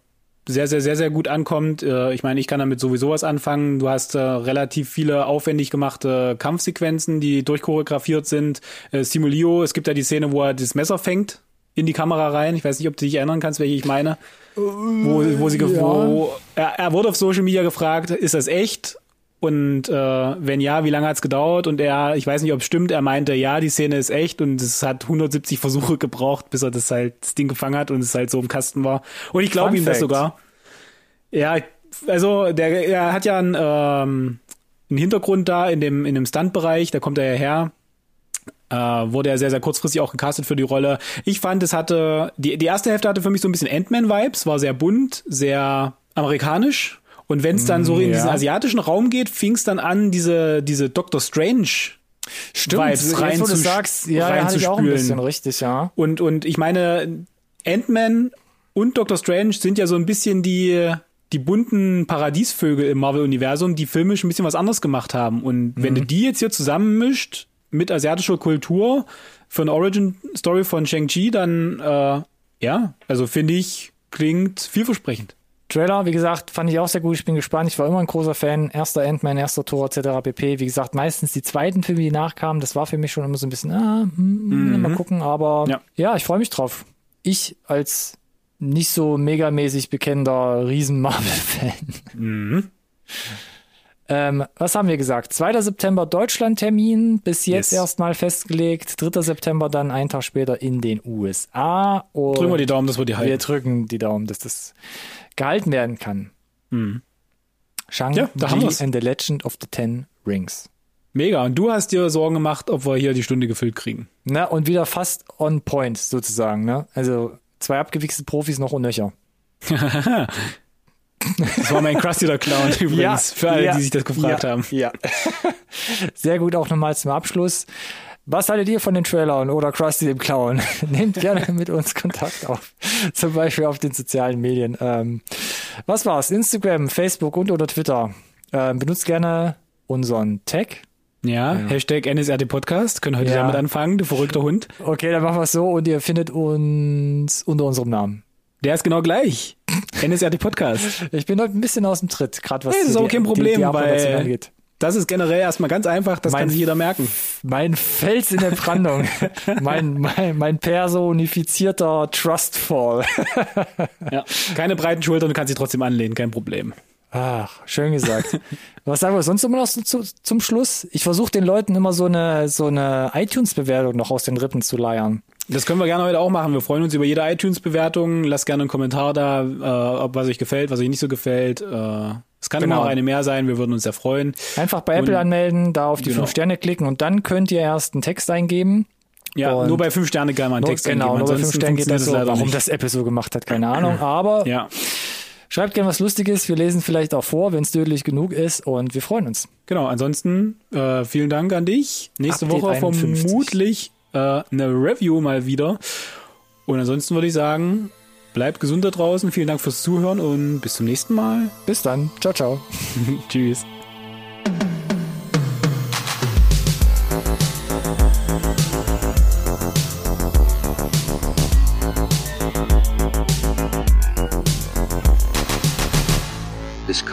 S2: sehr, sehr, sehr, sehr gut ankommt. Äh, ich meine, ich kann damit sowieso was anfangen. Du hast äh, relativ viele aufwendig gemachte Kampfsequenzen, die durchchoreografiert sind. Simulio, es gibt ja die Szene, wo er das Messer fängt in die Kamera rein. Ich weiß nicht, ob du dich erinnern kannst, welche ich meine. Wo, wo sie,
S1: Ja.
S2: wo, er, er wurde auf Social Media gefragt, ist das echt? Und äh, wenn ja, wie lange hat's gedauert? Und er, ich weiß nicht, ob es stimmt, er meinte, ja, die Szene ist echt und es hat 170 Versuche gebraucht, bis er das halt das Ding gefangen hat und es halt so im Kasten war. Und ich glaube ihm das sogar. Ja, also der, er hat ja einen, ähm, einen Hintergrund da in dem in dem Stuntbereich, da kommt er ja her. Äh, wurde er sehr, sehr kurzfristig auch gecastet für die Rolle. Ich fand, es hatte, die, die erste Hälfte hatte für mich so ein bisschen Ant-Man-Vibes, war sehr bunt, sehr amerikanisch. Und wenn es dann so in
S1: ja.
S2: diesen asiatischen Raum geht, fing es dann an, diese, diese Doctor Strange
S1: Stimmt,
S2: Vibes
S1: jetzt wo du sagst, ja, ja hatte ich auch ein bisschen, richtig, ja.
S2: Und, und ich meine, Ant-Man und Doctor Strange sind ja so ein bisschen die, die bunten Paradiesvögel im Marvel-Universum, die filmisch ein bisschen was anderes gemacht haben. Und wenn du die jetzt hier zusammenmischt mit asiatischer Kultur für eine Origin-Story von Shang-Chi, dann, äh, ja, also finde ich, klingt vielversprechend.
S1: Trailer, wie gesagt, fand ich auch sehr gut. Ich bin gespannt. Ich war immer ein großer Fan. Erster Ant-Man, erster Tor, etc. pp. Wie gesagt, meistens die zweiten Filme, die nachkamen, das war für mich schon immer so ein bisschen, ah, hm, mal gucken. Aber ja,
S2: Ja.
S1: ich freue mich drauf. Ich als nicht so megamäßig bekennender Riesen-Marvel-Fan. Ähm, was haben wir gesagt? 2. September Deutschland-Termin, bis jetzt
S2: Yes.
S1: erstmal festgelegt. 3. September dann einen Tag später in den USA. Und
S2: Drücken wir die Daumen, dass wir die
S1: wir
S2: halten.
S1: drücken die Daumen, dass das gehalten werden kann. Shang
S2: Ja, da haben wir's.
S1: and the Legend of the Ten Rings.
S2: Mega. Und du hast dir Sorgen gemacht, ob wir hier die Stunde gefüllt kriegen.
S1: Na, und wieder fast on point sozusagen. Ne? Also zwei abgewichste Profis noch und nöcher. [laughs]
S2: Das war mein Krusty der Clown [laughs] übrigens, für alle,
S1: ja,
S2: die sich das gefragt
S1: ja,
S2: haben.
S1: Ja. [laughs] Sehr gut auch nochmal zum Abschluss. Was haltet ihr von den Trailern oder Krusty dem Clown? [laughs] Nehmt gerne mit uns Kontakt auf. Zum Beispiel auf den sozialen Medien. Ähm, was war's? Instagram, Facebook und oder Twitter. Ähm, benutzt gerne unseren Tag.
S2: Ja, Hashtag NSRT Podcast. Können heute
S1: Ja.
S2: damit anfangen, du verrückter Hund.
S1: Okay, dann machen wir es so und ihr findet uns unter unserem Namen.
S2: Der ist genau gleich. NSRT Podcast.
S1: Ich bin heute ein bisschen aus dem Tritt, gerade was
S2: Nee, das ist
S1: die-
S2: auch kein
S1: die-
S2: Problem,
S1: die Abmoderation
S2: weil-
S1: angeht.
S2: Das ist generell erstmal ganz einfach, das
S1: Mein-
S2: kann sich jeder merken.
S1: Mein Fels in der Brandung. [laughs] mein, mein, mein personifizierter Trustfall.
S2: Ja. Keine breiten Schultern, du kannst sie trotzdem anlehnen, kein Problem.
S1: Ach, schön gesagt. [laughs] Was sagen wir sonst immer noch so zu, zum Schluss? Ich versuche den Leuten immer so eine, so eine iTunes-Bewertung noch aus den Rippen zu leiern.
S2: Das können wir gerne heute auch machen. Wir freuen uns über jede iTunes-Bewertung. Lasst gerne einen Kommentar da, äh, ob was euch gefällt, was euch nicht so gefällt. Äh, es kann
S1: Genau.
S2: immer auch eine mehr sein, wir würden uns sehr freuen.
S1: Einfach bei Apple
S2: Und-
S1: anmelden, da auf die
S2: Genau.
S1: fünf Sterne klicken und dann könnt ihr erst einen Text eingeben.
S2: Ja,
S1: Und-
S2: nur bei fünf Sterne kann man einen
S1: Nur,
S2: Text
S1: genau,
S2: eingeben.
S1: nur bei fünf Sternen geht das so. Warum
S2: nicht.
S1: das Apple so gemacht hat, keine Ahnung. [laughs] Aber
S2: Ja,
S1: schreibt gerne was Lustiges. Wir lesen vielleicht auch vor, wenn es dödlich genug ist. Und wir freuen uns.
S2: genau. Ansonsten äh, vielen Dank an dich. Nächste
S1: Update
S2: Woche
S1: 51.
S2: vermutlich äh, eine Review mal wieder. Und ansonsten würde ich sagen, bleibt gesund da draußen. Vielen Dank fürs Zuhören und bis zum nächsten Mal.
S1: Bis dann. Ciao, ciao. [laughs]
S2: Tschüss.